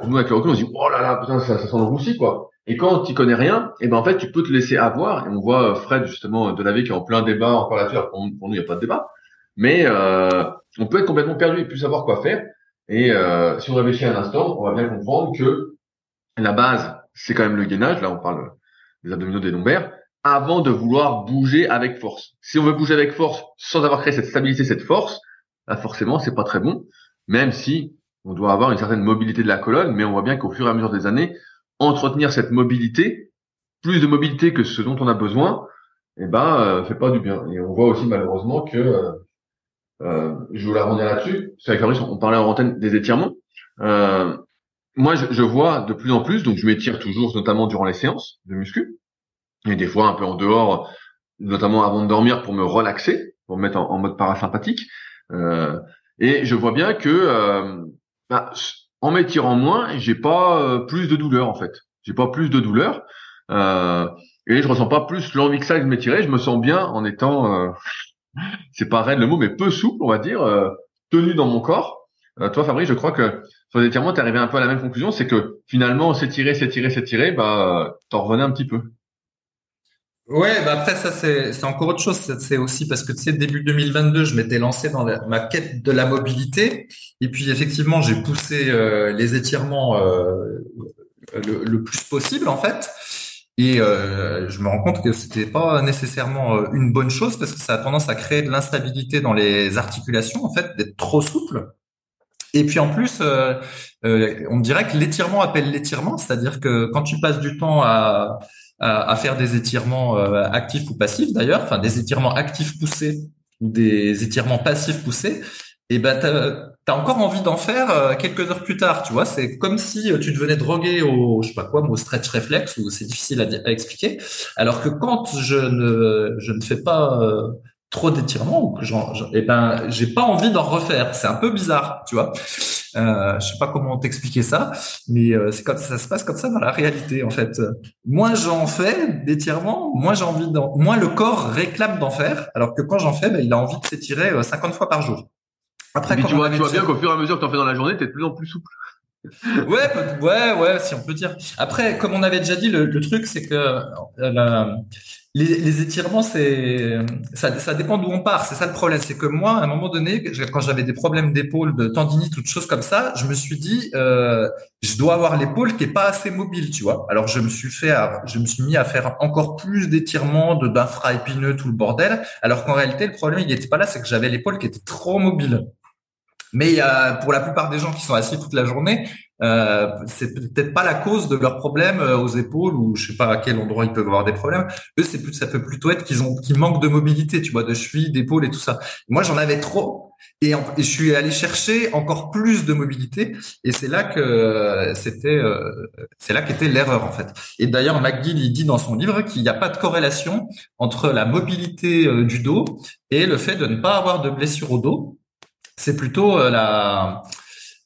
nous, avec le recul, on se dit, oh là là, putain, ça, ça sent le roussi, quoi. Et quand tu connais rien, et eh ben, en fait, tu peux te laisser avoir, et on voit euh, Fred, justement, de la vie qui est en plein débat encore là-dessus, pour, pour nous, il n'y a pas de débat. Mais, euh, on peut être complètement perdu et plus savoir quoi faire. Et, euh, si on réfléchit un instant, on va bien comprendre que la base, c'est quand même le gainage. Là, on parle des abdominaux, des lombaires avant de vouloir bouger avec force. Si on veut bouger avec force sans avoir créé cette stabilité, cette force, là forcément c'est pas très bon. Même si on doit avoir une certaine mobilité de la colonne, mais on voit bien qu'au fur et à mesure des années, entretenir cette mobilité, plus de mobilité que ce dont on a besoin, eh ben euh, fait pas du bien. Et on voit aussi malheureusement que euh, euh je voulais là-dessus. C'est avec Fabrice, on parlait en antenne des étirements. Euh, moi, je, je, vois de plus en plus, donc je m'étire toujours, notamment durant les séances de muscu et des fois un peu en dehors, notamment avant de dormir pour me relaxer, pour me mettre en, mode parasympathique. Euh, et je vois bien que euh, bah, en m'étirant moins, j'ai pas euh, plus de douleur en fait. J'ai pas plus de douleur. Euh, et je ressens pas plus l'envie que ça de m'étirer. Je me sens bien en étant, euh, c'est pas raide le mot, mais peu souple, on va dire, tenu dans mon corps. toi, Fabrice, je crois que sur les étirements, t'es arrivé un peu à la même conclusion, c'est que finalement, s'étirer, s'étirer, s'étirer, bah, t'en revenais un petit peu. Ouais, bah après ça c'est c'est encore autre chose. C'est aussi parce que tu sais début 2022, je m'étais lancé dans ma quête de la mobilité et puis effectivement j'ai poussé euh, les étirements euh, le, plus possible en fait. Et euh, je me rends compte que c'était pas nécessairement une bonne chose parce que ça a tendance à créer de l'instabilité dans les articulations en fait, d'être trop souple. Et puis en plus, on dirait que l'étirement appelle l'étirement, c'est-à-dire que quand tu passes du temps à à, faire des étirements euh, actifs ou passifs d'ailleurs, enfin des étirements actifs poussés ou des étirements passifs poussés, et ben t'as as encore envie d'en faire euh, quelques heures plus tard, tu vois. C'est comme si euh, tu devenais drogué au, je sais pas quoi, au stretch réflexe, ou c'est difficile à, à, expliquer. Alors que quand je ne, je ne fais pas trop d'étirements, ou que j'en, et ben j'ai pas envie d'en refaire. C'est un peu bizarre, tu vois. Euh, je sais pas comment t'expliquer ça, mais euh, c'est comme ça se passe comme ça dans la réalité en fait. Moins j'en fais d'étirements, moins j'ai envie d'en, moins le corps réclame d'en faire, alors que quand j'en fais, ben, il a envie de s'étirer 50 euh, fois par jour. Après, tu vois, tu vois bien qu'au fur et à mesure que tu en fais dans la journée, tu es de plus en plus souple. ouais, ouais, ouais, si on peut dire. Après, comme on avait déjà dit, le, le truc, c'est que euh, les, étirements, c'est ça, dépend d'où on part. C'est ça le problème. C'est que moi, à un moment donné, quand j'avais des problèmes d'épaule, de tendinite, toutes choses comme ça, je me suis dit, euh, je dois avoir l'épaule qui est pas assez mobile, tu vois. Alors je me suis fait, je me suis mis à faire encore plus d'étirements, de d'infra-épineux, tout le bordel. Alors qu'en réalité, le problème, il n'était pas là, c'est que j'avais l'épaule qui était trop mobile. Mais pour la plupart des gens qui sont assis toute la journée, euh, c'est peut-être pas la cause de leurs problèmes euh, aux épaules ou je sais pas à quel endroit ils peuvent avoir des problèmes. Eux, c'est plus, ça peut plutôt être qu'ils ont, qu'ils manquent de mobilité, tu vois, de cheville, d'épaule et tout ça. Moi, j'en avais trop et, je suis allé chercher encore plus de mobilité et c'est là que c'était, euh, c'est là qu'était l'erreur en fait. Et d'ailleurs, McGill il dit dans son livre qu'il n'y a pas de corrélation entre la mobilité euh, du dos et le fait de ne pas avoir de blessure au dos. C'est plutôt la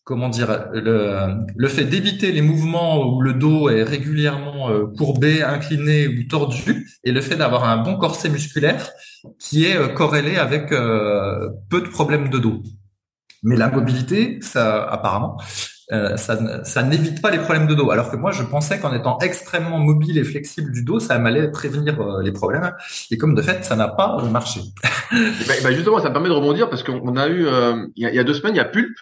comment dire, le, fait d'éviter les mouvements où le dos est régulièrement euh, courbé, incliné ou tordu, et le fait d'avoir un bon corset musculaire qui est euh, corrélé avec euh, peu de problèmes de dos. Mais la mobilité, ça, apparemment, ça, ça n'évite pas les problèmes de dos. Alors que moi, je pensais qu'en étant extrêmement mobile et flexible du dos, ça m'allait prévenir les problèmes. Et comme de fait, ça n'a pas marché. bah, bah justement, ça me permet de rebondir parce qu'on a eu, il y, a, deux semaines, il y a Pulp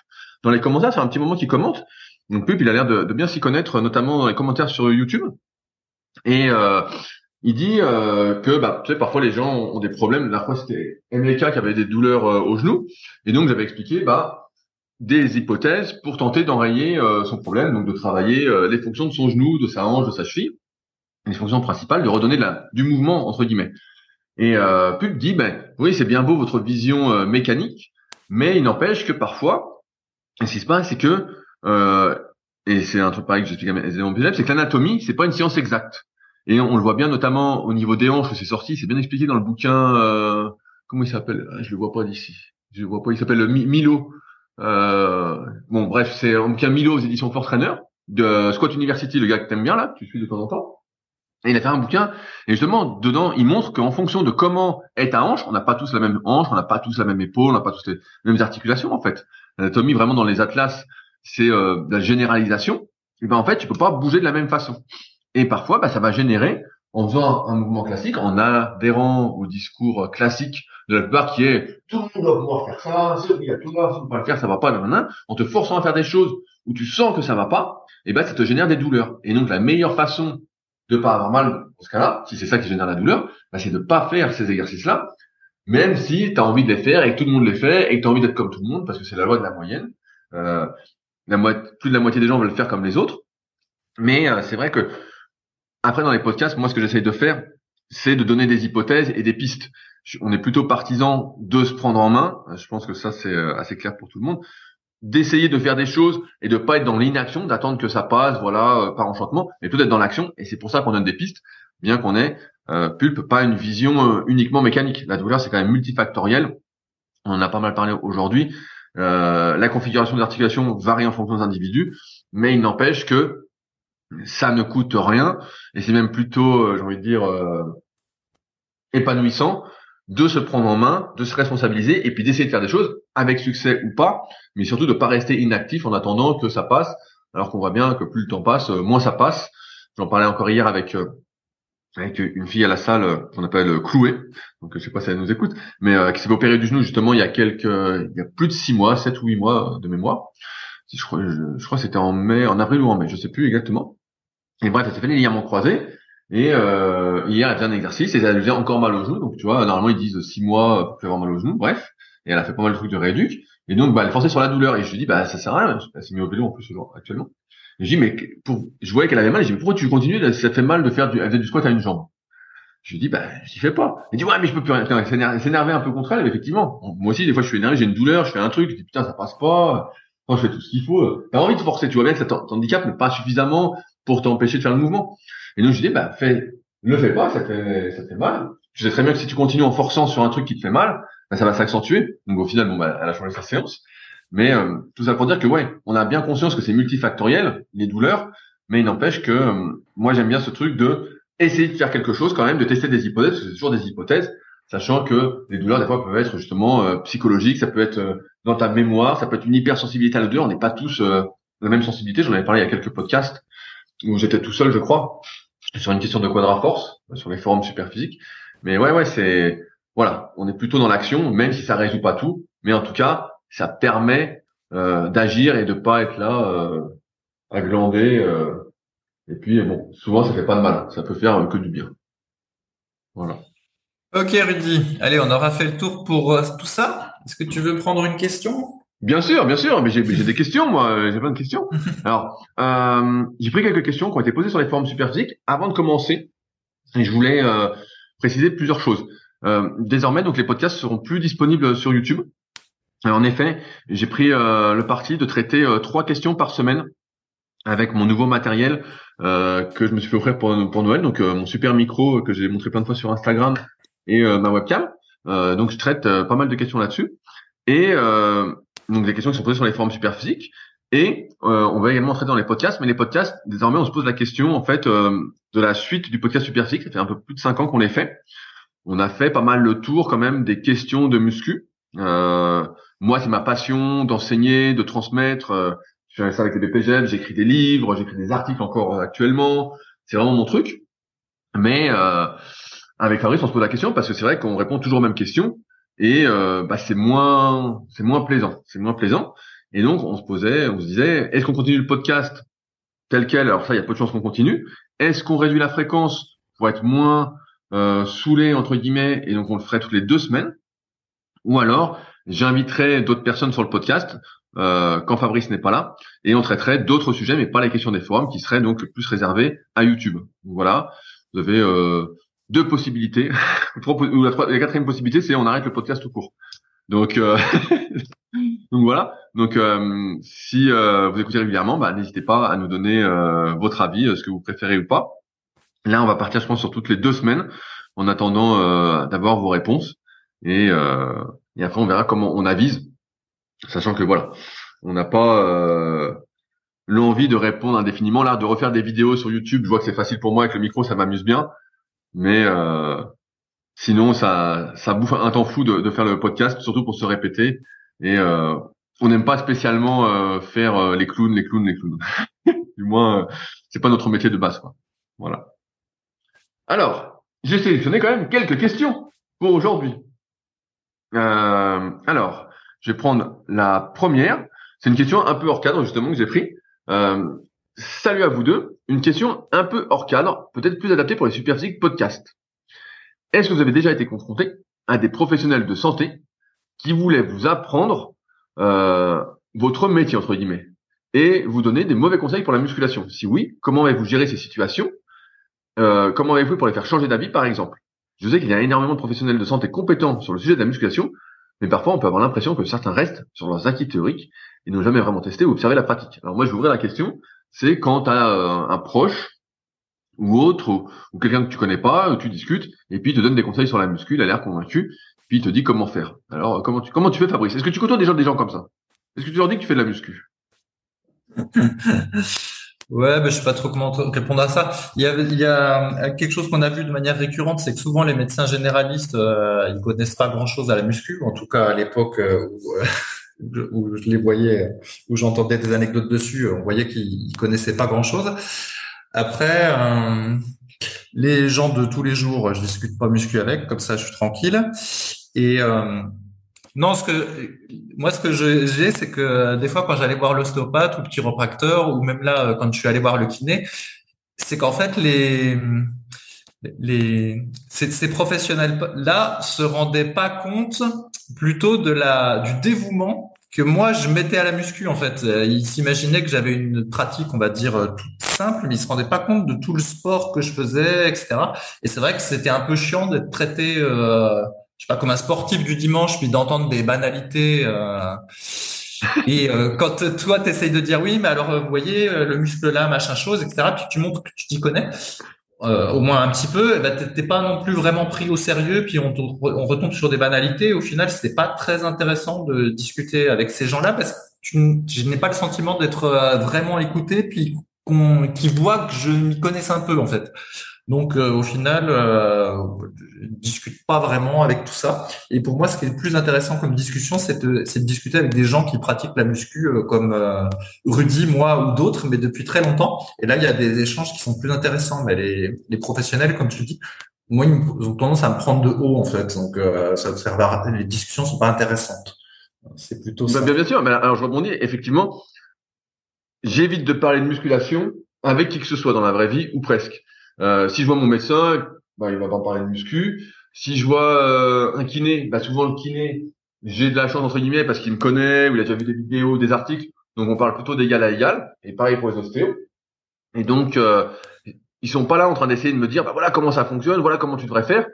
dans les commentaires, c'est un petit moment qu'il commente. Donc Pup, il a l'air de, bien s'y connaître, notamment dans les commentaires sur YouTube. Et euh, il dit euh, que bah, parfois les gens ont des problèmes. La fois, c'était MLK qui avait des douleurs euh, au genou. Et donc, j'avais expliqué bah, des hypothèses pour tenter d'enrayer son problème, donc de travailler les fonctions de son genou, de sa hanche, de sa cheville. Les fonctions principales, de redonner de la, du mouvement, entre guillemets. Et euh, dit, ben, oui, c'est bien beau votre vision mécanique, mais il n'empêche que parfois, ce qui se passe, c'est que, euh, et c'est un truc pareil que j'explique à mes élèves, c'est que l'anatomie, c'est pas une science exacte. Et on, le voit bien notamment au niveau des hanches c'est sorti, c'est bien expliqué dans le bouquin, euh, comment il s'appelle? Ah, Je le vois pas d'ici. Je le vois pas, il s'appelle Milo. Euh, bon, bref, c'est un bouquin Milo aux éditions Trainer de Scott University, le gars que t'aimes bien là, tu suis de temps en temps. Et il a fait un bouquin, et justement, dedans, il montre qu'en fonction de comment est ta hanche, on n'a pas tous la même hanche, on n'a pas tous la même épaule, on n'a pas tous les mêmes articulations, en fait. L'anatomie, vraiment, dans les atlas, c'est euh, la généralisation. Et ben, en fait, tu peux pas bouger de la même façon. Et parfois, bah, ça va générer, en faisant un, mouvement classique, en adhérant au discours classique de la plupart qui est tout le monde doit pouvoir faire ça, c'est obligatoire, si on peut pas le faire, ça va pas, nan, en te forçant à faire des choses où tu sens que ça va pas, et ben ça te génère des douleurs. Et donc la meilleure façon de pas avoir mal dans ce cas-là, si c'est ça qui génère la douleur, ben, c'est de pas faire ces exercices-là, même si tu as envie de les faire et que tout le monde les fait et que tu as envie d'être comme tout le monde, parce que c'est la loi de la moyenne. Euh, la plus de la moitié des gens veulent le faire comme les autres. Mais euh, c'est vrai que après dans les podcasts, moi ce que j'essaye de faire, c'est de donner des hypothèses et des pistes. On est plutôt partisan de se prendre en main. Je pense que ça c'est euh, assez clair pour tout le monde d'essayer de faire des choses et de pas être dans l'inaction, d'attendre que ça passe, voilà, euh, par enchantement, mais plutôt d'être dans l'action. Et c'est pour ça qu'on donne des pistes, bien qu'on ait euh, pulpe, pas une vision euh, uniquement mécanique. La douleur, c'est quand même multifactoriel. On en a pas mal parlé aujourd'hui. Euh, la configuration d'articulation varie en fonction des individus, mais il n'empêche que ça ne coûte rien et c'est même plutôt, j'ai envie de dire, épanouissant de se prendre en main, de se responsabiliser et puis d'essayer de faire des choses avec succès ou pas, mais surtout de pas rester inactif en attendant que ça passe, alors qu'on voit bien que plus le temps passe, euh, moins ça passe. J'en parlais encore hier avec euh, avec une fille à la salle euh, qu'on appelle Cloué, donc je sais pas si elle nous écoute, mais qui s'est opérée du genou justement il y a quelques, il y a plus de six mois, sept ou huit mois de mémoire. Je crois, je, crois que c'était en mai, en avril ou en mai, je sais plus exactement. Et bref, elle s'est fait ligaments croisés. Et euh, hier, elle un exercice et elle faisait encore mal au genou. Donc, tu vois, normalement, ils disent six mois pour faire mal au genou. Bref. Et elle a fait pas mal de trucs de rééduc. Et donc, bah, elle forçait sur la douleur. Et je lui dis, bah, ça sert à rien. Elle s'est mise au vélo, en plus, actuellement. Et je dis, mais pour, je voyais qu'elle avait mal. Je dis, mais pourquoi tu continues ça te fait mal de faire du, elle du squat à une jambe? Je lui dis, bah, j'y fais pas. Elle dit, ouais, mais je peux plus rien. Elle s'énervait un peu contre elle, effectivement. Moi aussi, des fois, je suis énervé, j'ai une douleur, je fais un truc, je dis, putain, ça passe pas. Moi, je fais tout ce qu'il faut. T'as envie de forcer. Tu vois bien que cet handicap n'est pas suffisamment pour t'empêcher de faire le mouvement. Et donc, je dis, bah, fais, ne le fais pas, ça fait, ça fait mal. Tu sais très bien que si tu continues en forçant sur un truc qui te fait mal, ben ça va s'accentuer. Donc au final, bon, ben, elle a changé sa séance. Mais euh, tout ça pour dire que ouais, on a bien conscience que c'est multifactoriel, les douleurs, mais il n'empêche que euh, moi j'aime bien ce truc de essayer de faire quelque chose quand même, de tester des hypothèses, parce que c'est toujours des hypothèses, sachant que les douleurs des fois peuvent être justement euh, psychologiques, ça peut être dans ta mémoire, ça peut être une hypersensibilité à la on n'est pas tous la même sensibilité, j'en avais parlé il y a quelques podcasts où j'étais tout seul je crois, sur une question de quadra-force, sur les forums super physiques. Mais ouais, ouais, c'est voilà, on est plutôt dans l'action, même si ça résout pas tout, mais en tout cas, ça permet euh, d'agir et de pas être là euh, à glander. Euh, et puis bon, souvent ça fait pas de mal, ça peut faire que du bien. Voilà. Ok Rudy, allez, on aura fait le tour pour euh, tout ça. Est-ce que tu veux prendre une question? Bien sûr, bien sûr, mais j'ai des questions, moi, j'ai plein de questions. Alors, euh, j'ai pris quelques questions qui ont été posées sur les forums Superphysique. Avant de commencer, et je voulais euh, préciser plusieurs choses. Euh, désormais, donc les podcasts seront plus disponibles sur YouTube. en effet, j'ai pris euh, le parti de traiter euh, trois questions par semaine avec mon nouveau matériel euh, que je me suis fait offrir pour, pour Noël, donc mon super micro que j'ai montré plein de fois sur Instagram et ma webcam. donc je traite pas mal de questions là-dessus. Et donc des questions qui sont posées sur les forums super physiques. Et euh, on va également traiter dans les podcasts, mais les podcasts, désormais, on se pose la question en fait euh, de la suite du podcast super physique. Ça fait un peu plus de cinq ans qu'on les fait. On a fait pas mal le tour quand même des questions de muscu. Euh, moi, c'est ma passion d'enseigner, de transmettre. Euh, je fais ça avec les BPGEP, j'écris des livres, j'écris des articles encore actuellement. C'est vraiment mon truc. Mais euh, avec Fabrice, on se pose la question parce que c'est vrai qu'on répond toujours aux mêmes questions et euh, bah, c'est moins c'est moins plaisant. C'est moins plaisant. Et donc on se posait on se disait est-ce qu'on continue le podcast tel quel? Alors ça il y a peu de chances qu'on continue. Est-ce qu'on réduit la fréquence pour être moins euh, saoulé entre guillemets et donc on le ferait toutes les deux semaines? Ou alors j'inviterai d'autres personnes sur le podcast euh, quand Fabrice n'est pas là et on traiterait d'autres sujets mais pas les questions des forums qui seraient donc plus réservées à YouTube. Voilà. Vous avez euh, deux possibilités. Ou la, quatrième possibilité, c'est on arrête le podcast tout court. Donc, euh, donc voilà. Donc, euh, si euh, vous écoutez régulièrement, bah, n'hésitez pas à nous donner votre avis, ce que vous préférez ou pas. Là, on va partir, je pense, sur toutes les deux semaines, en attendant d'avoir vos réponses. Et, et après, on verra comment on avise, sachant que voilà, on n'a pas l'envie de répondre indéfiniment. Là, de refaire des vidéos sur YouTube, je vois que c'est facile pour moi avec le micro, ça m'amuse bien. Mais euh, sinon, ça, ça bouffe un temps fou de, de, faire le podcast, surtout pour se répéter. Et euh, on n'aime pas spécialement euh, faire euh, les clowns, les clowns, les clowns. du moins, euh, c'est pas notre métier de base, quoi. Voilà. Alors, j'ai sélectionné quand même quelques questions pour aujourd'hui. alors, je vais prendre la première. C'est une question un peu hors cadre justement que j'ai pris. Euh, salut à vous deux. Une question un peu hors cadre, peut-être plus adaptée pour les Superphysique podcast. Est-ce que vous avez déjà été confronté à des professionnels de santé qui voulaient vous apprendre euh, votre métier entre guillemets et vous donner des mauvais conseils pour la musculation? Si oui, comment avez-vous gérer ces situations? Euh, Comment avez-vous pour les faire changer d'avis par exemple? Je sais qu'il y a énormément de professionnels de santé compétents sur le sujet de la musculation, mais parfois on peut avoir l'impression que certains restent sur leurs acquis théoriques et n'ont jamais vraiment testé ou observé la pratique. Alors moi je vais ouvrir la question, c'est quand tu as euh, un proche ou autre, ou, quelqu'un que tu connais pas, tu discutes, et puis il te donne des conseils sur la muscu, il a l'air convaincu, puis il te dit comment faire. Alors comment tu comment tu fais Fabrice? Est-ce que tu côtoies des gens des gens comme ça? Est-ce que tu leur dis que tu fais de la muscu? Ouais, mais je sais pas trop comment répondre à ça. Il y a, il y a quelque chose qu'on a vu de manière récurrente, c'est que souvent les médecins généralistes, euh, ils connaissent pas grand-chose à la muscu. En tout cas, à l'époque euh, où, je les voyais, où j'entendais des anecdotes dessus, on voyait qu'ils connaissaient pas grand-chose. Après, euh, les gens de tous les jours, je discute pas muscu avec, comme ça, je suis tranquille. Et euh, non, ce que moi, ce que j'ai, c'est que des fois, quand j'allais voir l'ostéopathe ou le chiropracteur, ou même là, quand je suis allé voir le kiné, c'est qu'en fait, les les ces, ces professionnels-là se rendaient pas compte plutôt de la du dévouement que moi je mettais à la muscu en fait. Ils s'imaginaient que j'avais une pratique, on va dire toute simple, mais ils se rendaient pas compte de tout le sport que je faisais, etc. Et c'est vrai que c'était un peu chiant d'être traité. Euh, je sais pas, comme un sportif du dimanche, puis d'entendre des banalités. Euh, et euh, quand toi, tu essayes de dire oui, mais alors, euh, vous voyez, euh, le muscle là, machin chose, etc., puis tu montres que tu t'y connais, au moins un petit peu, eh ben, t'es pas non plus vraiment pris au sérieux, puis on, retombe sur des banalités. Au final, c'est pas très intéressant de discuter avec ces gens-là parce que tu, je n'ai pas le sentiment d'être vraiment écouté, puis qu'on, qui voit que je m'y connaisse un peu, en fait. Donc euh, au final, euh, je discute pas vraiment avec tout ça. Et pour moi, ce qui est le plus intéressant comme discussion, c'est de, de, discuter avec des gens qui pratiquent la muscu euh, comme euh, Rudy, moi ou d'autres, mais depuis très longtemps. Et là, il y a des échanges qui sont plus intéressants. Mais les, les professionnels, comme tu dis, moi, ils ont tendance à me prendre de haut en fait. Donc euh, ça à, les discussions sont pas intéressantes. C'est plutôt bah, ça. Bien, bien sûr. Mais alors je rebondis. Effectivement, j'évite de parler de musculation avec qui que ce soit dans la vraie vie ou presque. Euh, si je vois mon médecin, bah, il va pas parler de muscu. Si je vois euh, un kiné, bah, souvent le kiné, j'ai de la chance entre guillemets parce qu'il me connaît ou il a déjà vu des vidéos, des articles. Donc on parle plutôt d'égal à égal. Et pareil pour les ostéos. Et donc euh, ils sont pas là en train d'essayer de me dire bah voilà comment ça fonctionne, voilà comment tu devrais faire.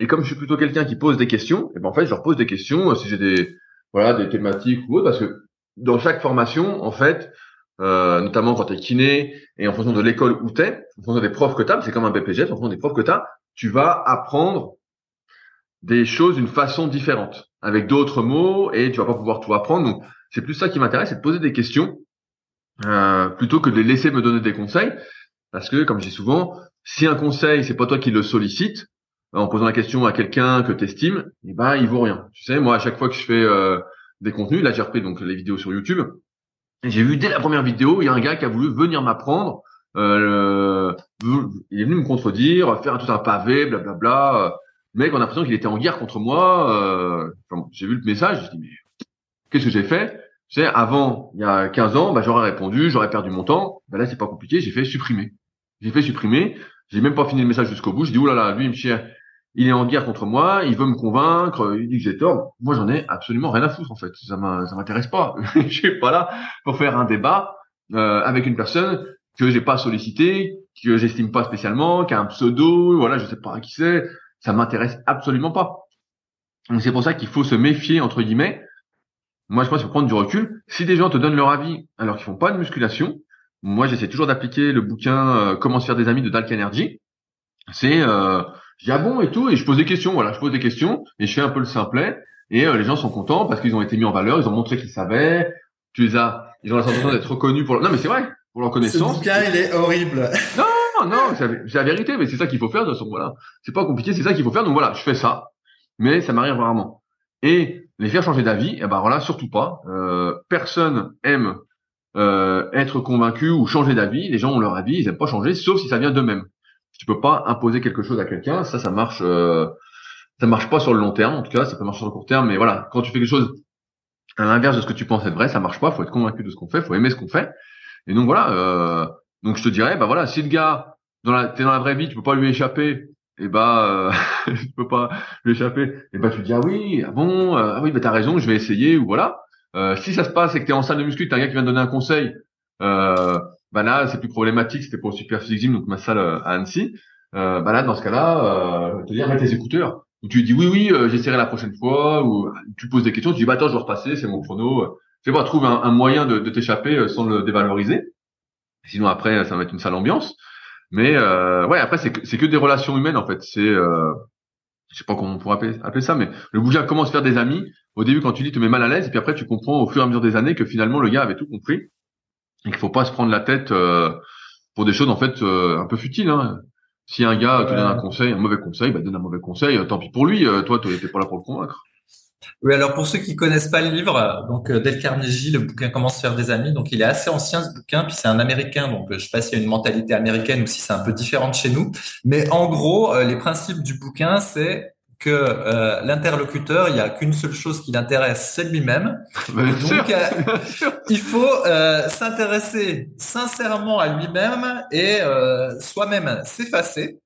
Et comme je suis plutôt quelqu'un qui pose des questions, et ben en fait je leur pose des questions euh, si j'ai des voilà des thématiques ou autre parce que dans chaque formation en fait euh, notamment quand tu es kiné et en fonction de l'école où tu es, en fonction des profs que tu as, c'est comme un BPG, en fonction des profs que tu as, tu vas apprendre des choses d'une façon différente, avec d'autres mots, et tu vas pas pouvoir tout apprendre. Donc, c'est plus ça qui m'intéresse, c'est de poser des questions, euh, plutôt que de les laisser me donner des conseils, parce que, comme je dis souvent, si un conseil, c'est pas toi qui le sollicite, en posant la question à quelqu'un que tu estimes, eh ben, il vaut rien. Tu sais, moi, à chaque fois que je fais euh, des contenus, là, j'ai repris donc les vidéos sur YouTube, j'ai vu dès la première vidéo, il y a un gars qui a voulu venir m'apprendre. Euh, il est venu me contredire, faire tout un pavé, blablabla. Le mec, on a l'impression qu'il était en guerre contre moi. Euh, j'ai vu le message, je dit mais qu'est-ce que j'ai fait? Tu sais, avant, il y a 15 ans, bah, j'aurais répondu, j'aurais perdu mon temps. Ben là, c'est pas compliqué, j'ai fait supprimer. J'ai fait supprimer. J'ai même pas fini le message jusqu'au bout. Je dis oulala, lui, il me chie il est en guerre contre moi, il veut me convaincre, il dit que j'ai tort. Moi, j'en ai absolument rien à foutre en fait. Ça m'intéresse pas. je suis pas là pour faire un débat euh, avec une personne que j'ai pas sollicité, que j'estime pas spécialement, qui a un pseudo, voilà, je sais pas qui c'est. Ça m'intéresse absolument pas. Donc c'est pour ça qu'il faut se méfier entre guillemets. Moi, je pense qu'il faut prendre du recul. Si des gens te donnent leur avis alors qu'ils font pas de musculation, moi, j'essaie toujours d'appliquer le bouquin euh, Comment se faire des amis de Dalk Energy. C'est euh, je dis ah bon et tout et je pose des questions. Voilà, je pose des questions et je fais un peu le simplet et euh, les gens sont contents parce qu'ils ont été mis en valeur, ils ont montré qu'ils savaient. Tu les as ils ont la sensation d'être reconnus pour leur... non mais c'est vrai pour leur connaissance. Ce bouquin, il est horrible. Non, non, c'est la vérité, mais c'est ça qu'il faut faire de toute façon. Voilà, c'est pas compliqué, c'est ça qu'il faut faire. Donc voilà, je fais ça, mais ça m'arrive rarement. Et les faire changer d'avis, eh ben voilà, surtout pas. Euh, personne aime euh, être convaincu ou changer d'avis. Les gens ont leur avis, ils aiment pas changer, sauf si ça vient d'eux-mêmes. Tu peux pas imposer quelque chose à quelqu'un, ça, ça marche. Euh, ça marche pas sur le long terme, en tout cas, ça peut marcher sur le court terme, mais voilà, quand tu fais quelque chose à l'inverse de ce que tu penses être vrai, ça marche pas. Faut être convaincu de ce qu'on fait, faut aimer ce qu'on fait. Et donc voilà. Euh, donc je te dirais, bah voilà, si le gars dans la, t'es dans la vraie vie, tu peux pas lui échapper. Et bah, euh, tu peux pas lui échapper. Et bah tu te dis ah oui, ah bon, euh, ah oui, bah t'as raison, je vais essayer ou voilà. Euh, si ça se passe et que t'es en salle de muscu, t'as un gars qui vient te donner un conseil, euh, bah là c'est plus problématique. C'était pour Super Physique donc ma salle à Annecy. Euh, bah là dans ce cas-là, euh, te dire mets tes écouteurs. Ou tu dis oui oui, j'essaierai la prochaine fois. Ou tu poses des questions, tu dis bah attends je vais repasser, c'est mon chrono. Tu vois, trouve un, moyen de, de t'échapper sans le dévaloriser. Sinon après, ça va être une sale ambiance. Mais euh, ouais, après c'est que, c'est que des relations humaines en fait. C'est euh, je sais pas comment on pourrait appeler, ça, mais le bouger commence à faire des amis. Au début, quand tu dis, tu te mets mal à l'aise, et puis après, tu comprends au fur et à mesure des années que finalement le gars avait tout compris et qu'il faut pas se prendre la tête euh, pour des choses en fait euh, un peu futiles. Hein. Si un gars te donne un conseil, un mauvais conseil, bah donne un mauvais conseil. Tant pis pour lui. toi, tu n'étais pas là pour le convaincre. Oui, alors pour ceux qui connaissent pas le livre, donc euh, Del Carnegie, le bouquin Comment se faire des amis. Donc il est assez ancien ce bouquin, puis c'est un américain, donc je sais pas s'il y a une mentalité américaine ou si c'est un peu différent de chez nous. Mais en gros, euh, les principes du bouquin, c'est que euh, l'interlocuteur, il n'y a qu'une seule chose qui l'intéresse, c'est lui-même. Donc, il faut s'intéresser sincèrement à lui-même et soi-même s'effacer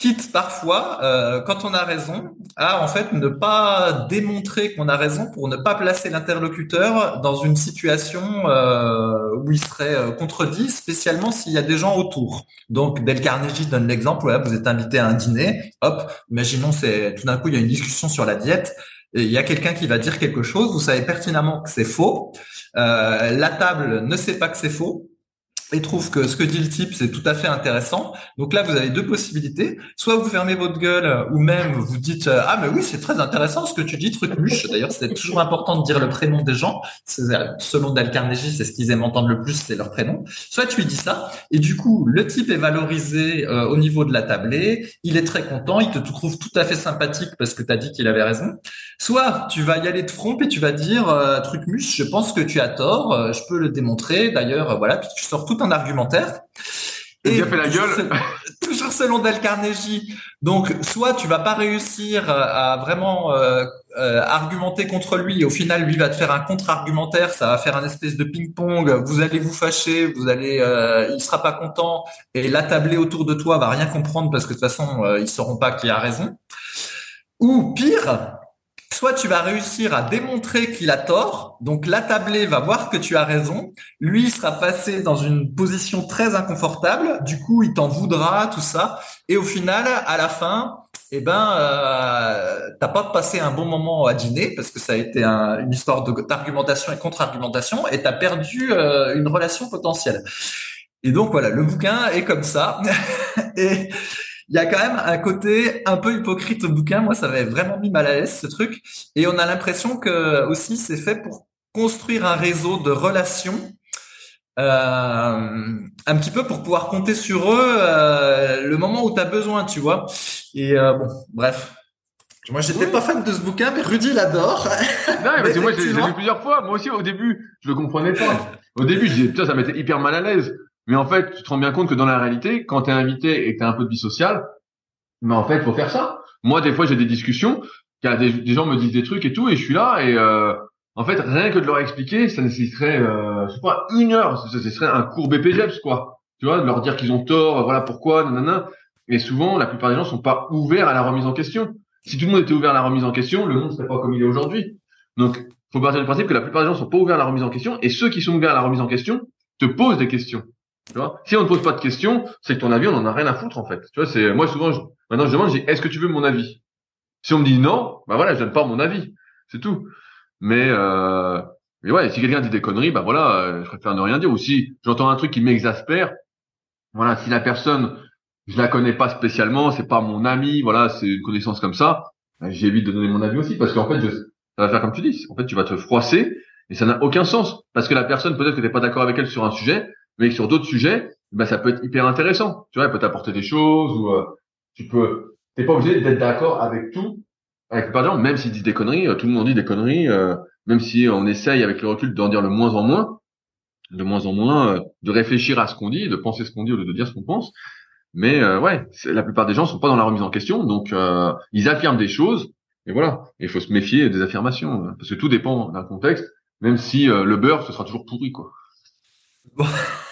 quitte parfois, euh, quand on a raison, à en fait ne pas démontrer qu'on a raison pour ne pas placer l'interlocuteur dans une situation euh, où il serait euh, contredit, spécialement s'il y a des gens autour. Donc, Del Carnegie donne l'exemple, vous êtes invité à un dîner, hop, imaginons c'est tout d'un coup il y a une discussion sur la diète, et il y a quelqu'un qui va dire quelque chose, vous savez pertinemment que c'est faux, euh, la table ne sait pas que c'est faux, et trouve que ce que dit le type, c'est tout à fait intéressant. Donc là, vous avez deux possibilités. Soit vous fermez votre gueule, ou même vous dites euh, ah mais oui, c'est très intéressant ce que tu dis, truc muche. D'ailleurs, c'est toujours important de dire le prénom des gens. Selon Dale Carnegie, c'est ce qu'ils aiment entendre le plus, c'est leur prénom. Soit tu lui dis ça, et du coup, le type est valorisé euh, au niveau de la tablée. Il est très content, il te trouve tout à fait sympathique parce que tu as dit qu'il avait raison. Soit tu vas y aller de front et tu vas dire euh, truc muche, je pense que tu as tort, je peux le démontrer. D'ailleurs, voilà, puis tu sors tout un argumentaire. Et fait la gueule. toujours selon Del Carnegie. Donc, soit tu vas pas réussir à vraiment euh, euh, argumenter contre lui, et au final, lui va te faire un contre-argumentaire, ça va faire un espèce de ping-pong. Vous allez vous fâcher, vous allez, euh, il sera pas content, et la tablée autour de toi va rien comprendre parce que de toute façon, ils sauront pas qui a raison. Ou pire, soit tu vas réussir à démontrer qu'il a tort, donc l'attablé va voir que tu as raison, lui sera passé dans une position très inconfortable, du coup il t'en voudra, tout ça, et au final, à la fin, eh ben, euh, t'as pas passé un bon moment à dîner parce que ça a été une histoire d'argumentation et contre-argumentation, et t'as perdu euh, une relation potentielle. Et donc voilà, le bouquin est comme ça. il y a quand même un côté un peu hypocrite au bouquin. Moi, ça m'avait vraiment mis mal à l'aise ce truc. Et on a l'impression que aussi c'est fait pour construire un réseau de relations, euh, un petit peu pour pouvoir compter sur eux euh, le moment où tu as besoin, tu vois. Et euh, bon, bref. Moi, j'étais pas fan de ce bouquin, mais Rudy l'adore. Non, mais, moi, j'ai lu plusieurs fois. Moi aussi, au début, je le comprenais pas. Au début, je disais, ça m'était hyper mal à l'aise. Mais en fait, tu te rends bien compte que dans la réalité, quand tu es invité et que tu as un peu de vie sociale, mais en fait, faut faire ça. Moi, des fois, j'ai des discussions, des, des gens me disent des trucs et tout, et je suis là, et euh, en fait, rien que de leur expliquer, ça nécessiterait, euh, je sais pas, une heure. Ce serait un cours BPGEPS, quoi. Tu vois, de leur dire qu'ils ont tort, voilà pourquoi, nanana. Et souvent, la plupart des gens sont pas ouverts à la remise en question. Si tout le monde était ouvert à la remise en question, le monde serait pas comme il est aujourd'hui. Donc, faut partir du principe que la plupart des gens sont pas ouverts à la remise en question, et ceux qui sont ouverts à la remise en question te posent des questions. Tu vois? Si on ne pose pas de questions, c'est que ton avis, on en a rien à foutre en fait. Tu vois, c'est moi souvent, je, maintenant je demande, je dis, est-ce que tu veux mon avis? Si on me dit non, bah voilà, je donne pas mon avis, c'est tout. Mais euh, mais ouais, si quelqu'un dit des conneries, bah voilà, euh, je préfère ne rien dire. Ou si j'entends un truc qui m'exaspère, voilà, si la personne, je la connais pas spécialement, c'est pas mon ami, voilà, c'est une connaissance comme ça, bah, j'évite de donner mon avis aussi parce qu'en fait, je, ça va faire comme tu dis. En fait, tu vas te froisser Et ça n'a aucun sens parce que la personne peut-être que t'es pas d'accord avec elle sur un sujet, mais sur d'autres sujets, bah ça peut être hyper intéressant. Tu vois, elle peut t'apporter des choses ou euh, tu peux. T'es pas obligé d'être d'accord avec tout. Avec par exemple, même s'il dit des conneries, euh, tout le monde dit des conneries. Euh, même si on essaye avec le recul d'en dire le moins en moins, de moins en moins, de réfléchir à ce qu'on dit, de penser ce qu'on dit au lieu de dire ce qu'on pense. Mais ouais, la plupart des gens sont pas dans la remise en question, donc ils affirment des choses. Et voilà, il faut se méfier des affirmations parce que tout dépend d'un contexte. Même si le beurre, ce sera toujours pourri, quoi.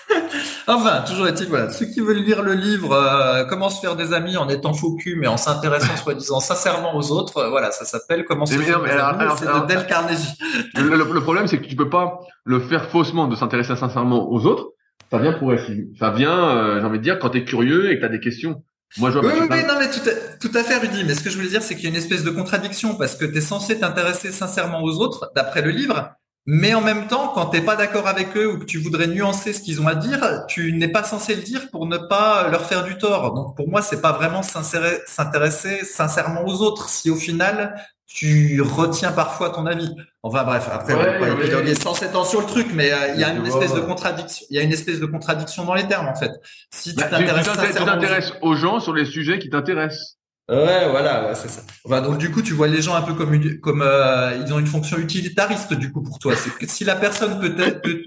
Enfin, toujours est-il, voilà, ceux qui veulent lire le livre euh, Comment se faire des amis en étant faux cul, mais en s'intéressant soi-disant sincèrement aux autres, euh, voilà, ça s'appelle Comment se faire des amis, c'est de Dale Carnegie. Le, problème, c'est que tu peux pas le faire faussement de s'intéresser sincèrement aux autres. Ça vient pour ça vient, euh, j'ai envie de dire, quand tu es curieux et que tu as des questions. Moi, je vois oui, oui, non, mais tout à, tout à fait, Rudy. Mais ce que je voulais dire, c'est qu'il y a une espèce de contradiction parce que tu es censé t'intéresser sincèrement aux autres, d'après le livre, mais en même temps, quand t'es pas d'accord avec eux ou que tu voudrais nuancer ce qu'ils ont à dire, tu n'es pas censé le dire pour ne pas leur faire du tort. Donc pour moi, c'est pas vraiment s'intéresser sincèrement aux autres. Si au final tu retiens parfois ton avis. Enfin bref, après on est sans s'étendre sur le truc, mais euh, il y a une espèce de contradiction. Il y a une espèce de contradiction dans les termes en fait. Si tu bah, t'intéresses aux gens sur les sujets qui t'intéressent. Ouais, voilà, c'est ça. donc du coup, tu vois les gens un peu comme comme euh, ils ont une fonction utilitariste du coup pour toi. C'est que si la personne peut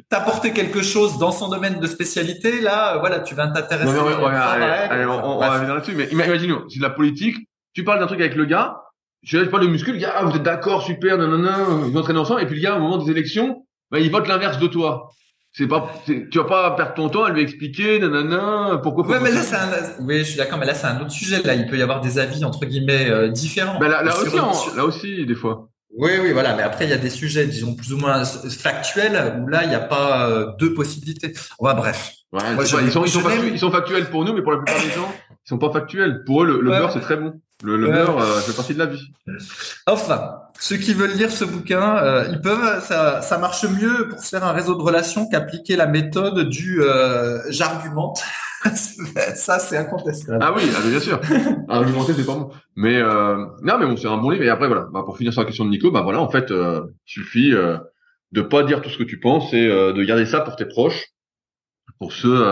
t'apporter quelque chose dans son domaine de spécialité, là, voilà, tu vas t'intéresser. on, va venir là-dessus. Mais imagine, si de la politique, tu parles d'un truc avec le gars, je sais pas de muscle, le gars, ah, vous êtes d'accord, super, nanana, ils entraînent ensemble, et puis le gars, au moment des élections, bah, il vote l'inverse de toi c'est pas tu vas pas perdre ton temps à lui expliquer nanana pourquoi ouais, mais là c'est un oui je suis d'accord mais là c'est un autre sujet là il peut y avoir des avis entre guillemets euh, différents. Bah, là, là aussi là aussi des fois. Oui oui voilà mais après il y a des sujets disons plus ou moins factuels où là il n'y a pas euh, deux possibilités. Ouais, bref. Ouais, ils, sont, ils, sont factuels, ils sont factuels pour nous mais pour la plupart des gens ils sont pas factuels. Pour eux le, le beurre c'est très bon. Le, le beurre euh, fait partie de la vie. Enfin ceux qui veulent lire ce bouquin, euh, ils peuvent. Ça, ça, marche mieux pour se faire un réseau de relations qu'appliquer la méthode du euh, j'argumente. ça, c'est incontestable. Ah oui, ah, bien sûr. Argumenter, c'est pas bon. Mais euh, non, mais bon, c'est un bon livre. Et après, voilà. Bah, pour finir sur la question de Nico, bah voilà, en fait, euh, il suffit euh, de pas dire tout ce que tu penses et euh, de garder ça pour tes proches, pour ceux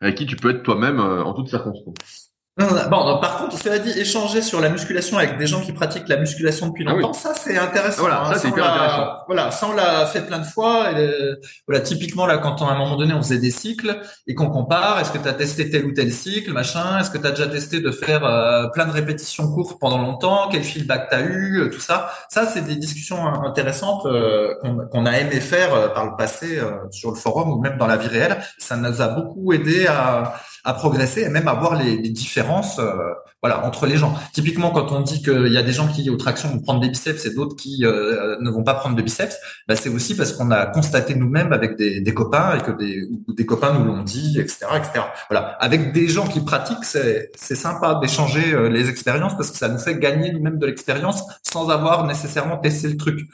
avec qui tu peux être toi-même en toutes circonstances. Bon, par contre, cela dit, échanger sur la musculation avec des gens qui pratiquent la musculation depuis ah longtemps, ça c'est intéressant. Voilà, hein. ça c'est hyper intéressant. Voilà, ça on l'a fait plein de fois. Et, voilà, typiquement là, quand on, à un moment donné on faisait des cycles et qu'on compare, est-ce que tu as testé tel ou tel cycle, machin, est-ce que tu as déjà testé de faire euh, plein de répétitions courtes pendant longtemps, quel feedback tu as eu, euh, tout ça. Ça c'est des discussions intéressantes euh, qu'on a aimé faire par le passé sur le forum ou même dans la vie réelle. Ça nous a beaucoup aidé à à progresser et même à voir les, différences euh, voilà entre les gens. Typiquement, quand on dit qu'il y a des gens qui aux tractions vont prendre des biceps et d'autres qui euh, ne vont pas prendre de biceps, bah, c'est aussi parce qu'on a constaté nous-mêmes avec des, copains et que des, des copains nous l'ont dit, etc., etc. Voilà, avec des gens qui pratiquent, c'est c'est sympa d'échanger euh, les expériences parce que ça nous fait gagner nous-mêmes de l'expérience sans avoir nécessairement testé le truc.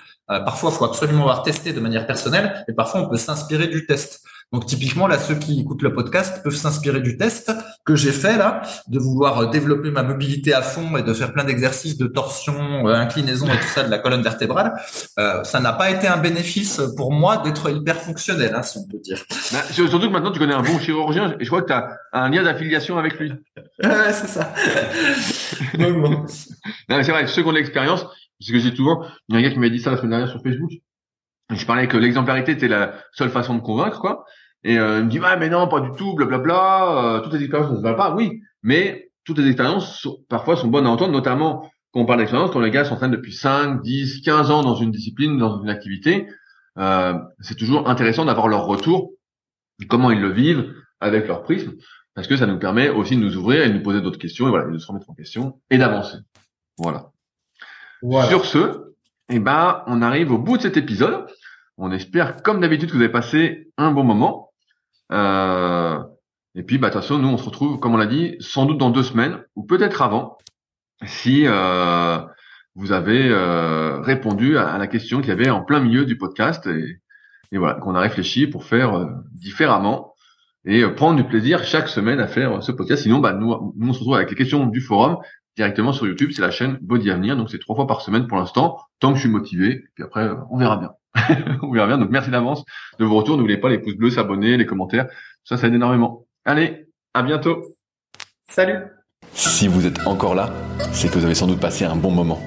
Parfois, il faut absolument avoir testé de manière personnelle, et parfois on peut s'inspirer du test. Donc typiquement là, ceux qui écoutent le podcast peuvent s'inspirer du test que j'ai fait là, de vouloir euh, développer ma mobilité à fond et de faire plein d'exercices de torsion, euh, inclinaison et tout ça de la colonne vertébrale. Euh, ça n'a pas été un bénéfice pour moi d'être hyper fonctionnel, hein, si on peut dire. Bah, surtout que maintenant tu connais un bon chirurgien et je vois que tu as un lien d'affiliation avec lui. ouais, c'est ça. non, mais c'est vrai, ceux qui ont de l'expérience, ce que j'ai souvent, il y a un gars qui m'a dit ça la semaine dernière sur Facebook. Je parlais que l'exemplarité était la seule façon de convaincre, quoi. Et euh, il me dit, ouais, mais non, pas du tout, blablabla. Euh, toutes les expériences ne se valent pas. Oui, mais toutes les expériences parfois sont bonnes à entendre, notamment quand on parle d'expérience, quand les gars s'entraînent depuis 5, 10, 15 ans dans une discipline, dans une activité. Euh, c'est toujours intéressant d'avoir leur retour, comment ils le vivent avec leur prisme, parce que ça nous permet aussi de nous ouvrir et de nous poser d'autres questions, et voilà, de se remettre en question et d'avancer. Voilà. Sur ce, eh ben, on arrive au bout de cet épisode. On espère, comme d'habitude, que vous avez passé un bon moment. Euh, et puis, bah, de toute façon, nous, on se retrouve, comme on l'a dit, sans doute dans deux semaines, ou peut-être avant, si euh, vous avez euh, répondu à, la question qu'il y avait en plein milieu du podcast. Et, voilà, qu'on a réfléchi pour faire différemment et prendre du plaisir chaque semaine à faire ce podcast. Sinon, bah, nous, nous, on se retrouve avec les questions du forum directement sur YouTube. C'est la chaîne Body Avenir. Donc c'est trois fois par semaine pour l'instant, tant que je suis motivé. Puis après, on verra bien. on verra bien. Donc merci d'avance de vos retours. N'oubliez pas les pouces bleus, s'abonner, les commentaires. Ça, ça aide énormément. Allez, à bientôt. Salut. Si vous êtes encore là, c'est que vous avez sans doute passé un bon moment.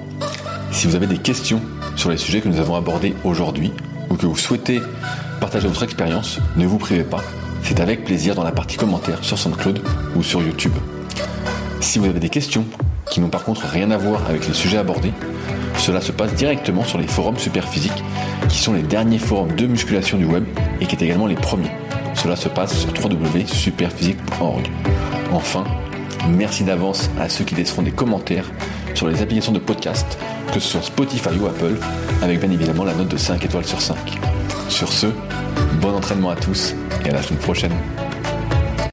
Si vous avez des questions sur les sujets que nous avons abordés aujourd'hui ou que vous souhaitez partager votre expérience, ne vous privez pas. C'est avec plaisir dans la partie commentaires sur SoundCloud ou sur YouTube. Si vous avez des questions qui n'ont par contre rien à voir avec les sujets abordés, cela se passe directement sur les forums Superphysique, qui sont les derniers forums de musculation du web et qui est également les premiers. Cela se passe sur www.superphysique.org. Enfin, merci d'avance à ceux qui laisseront des commentaires sur les applications de podcast, que ce soit Spotify ou Apple, avec bien évidemment la note de 5 étoiles sur 5. Sur ce, bon entraînement à tous et à la semaine prochaine.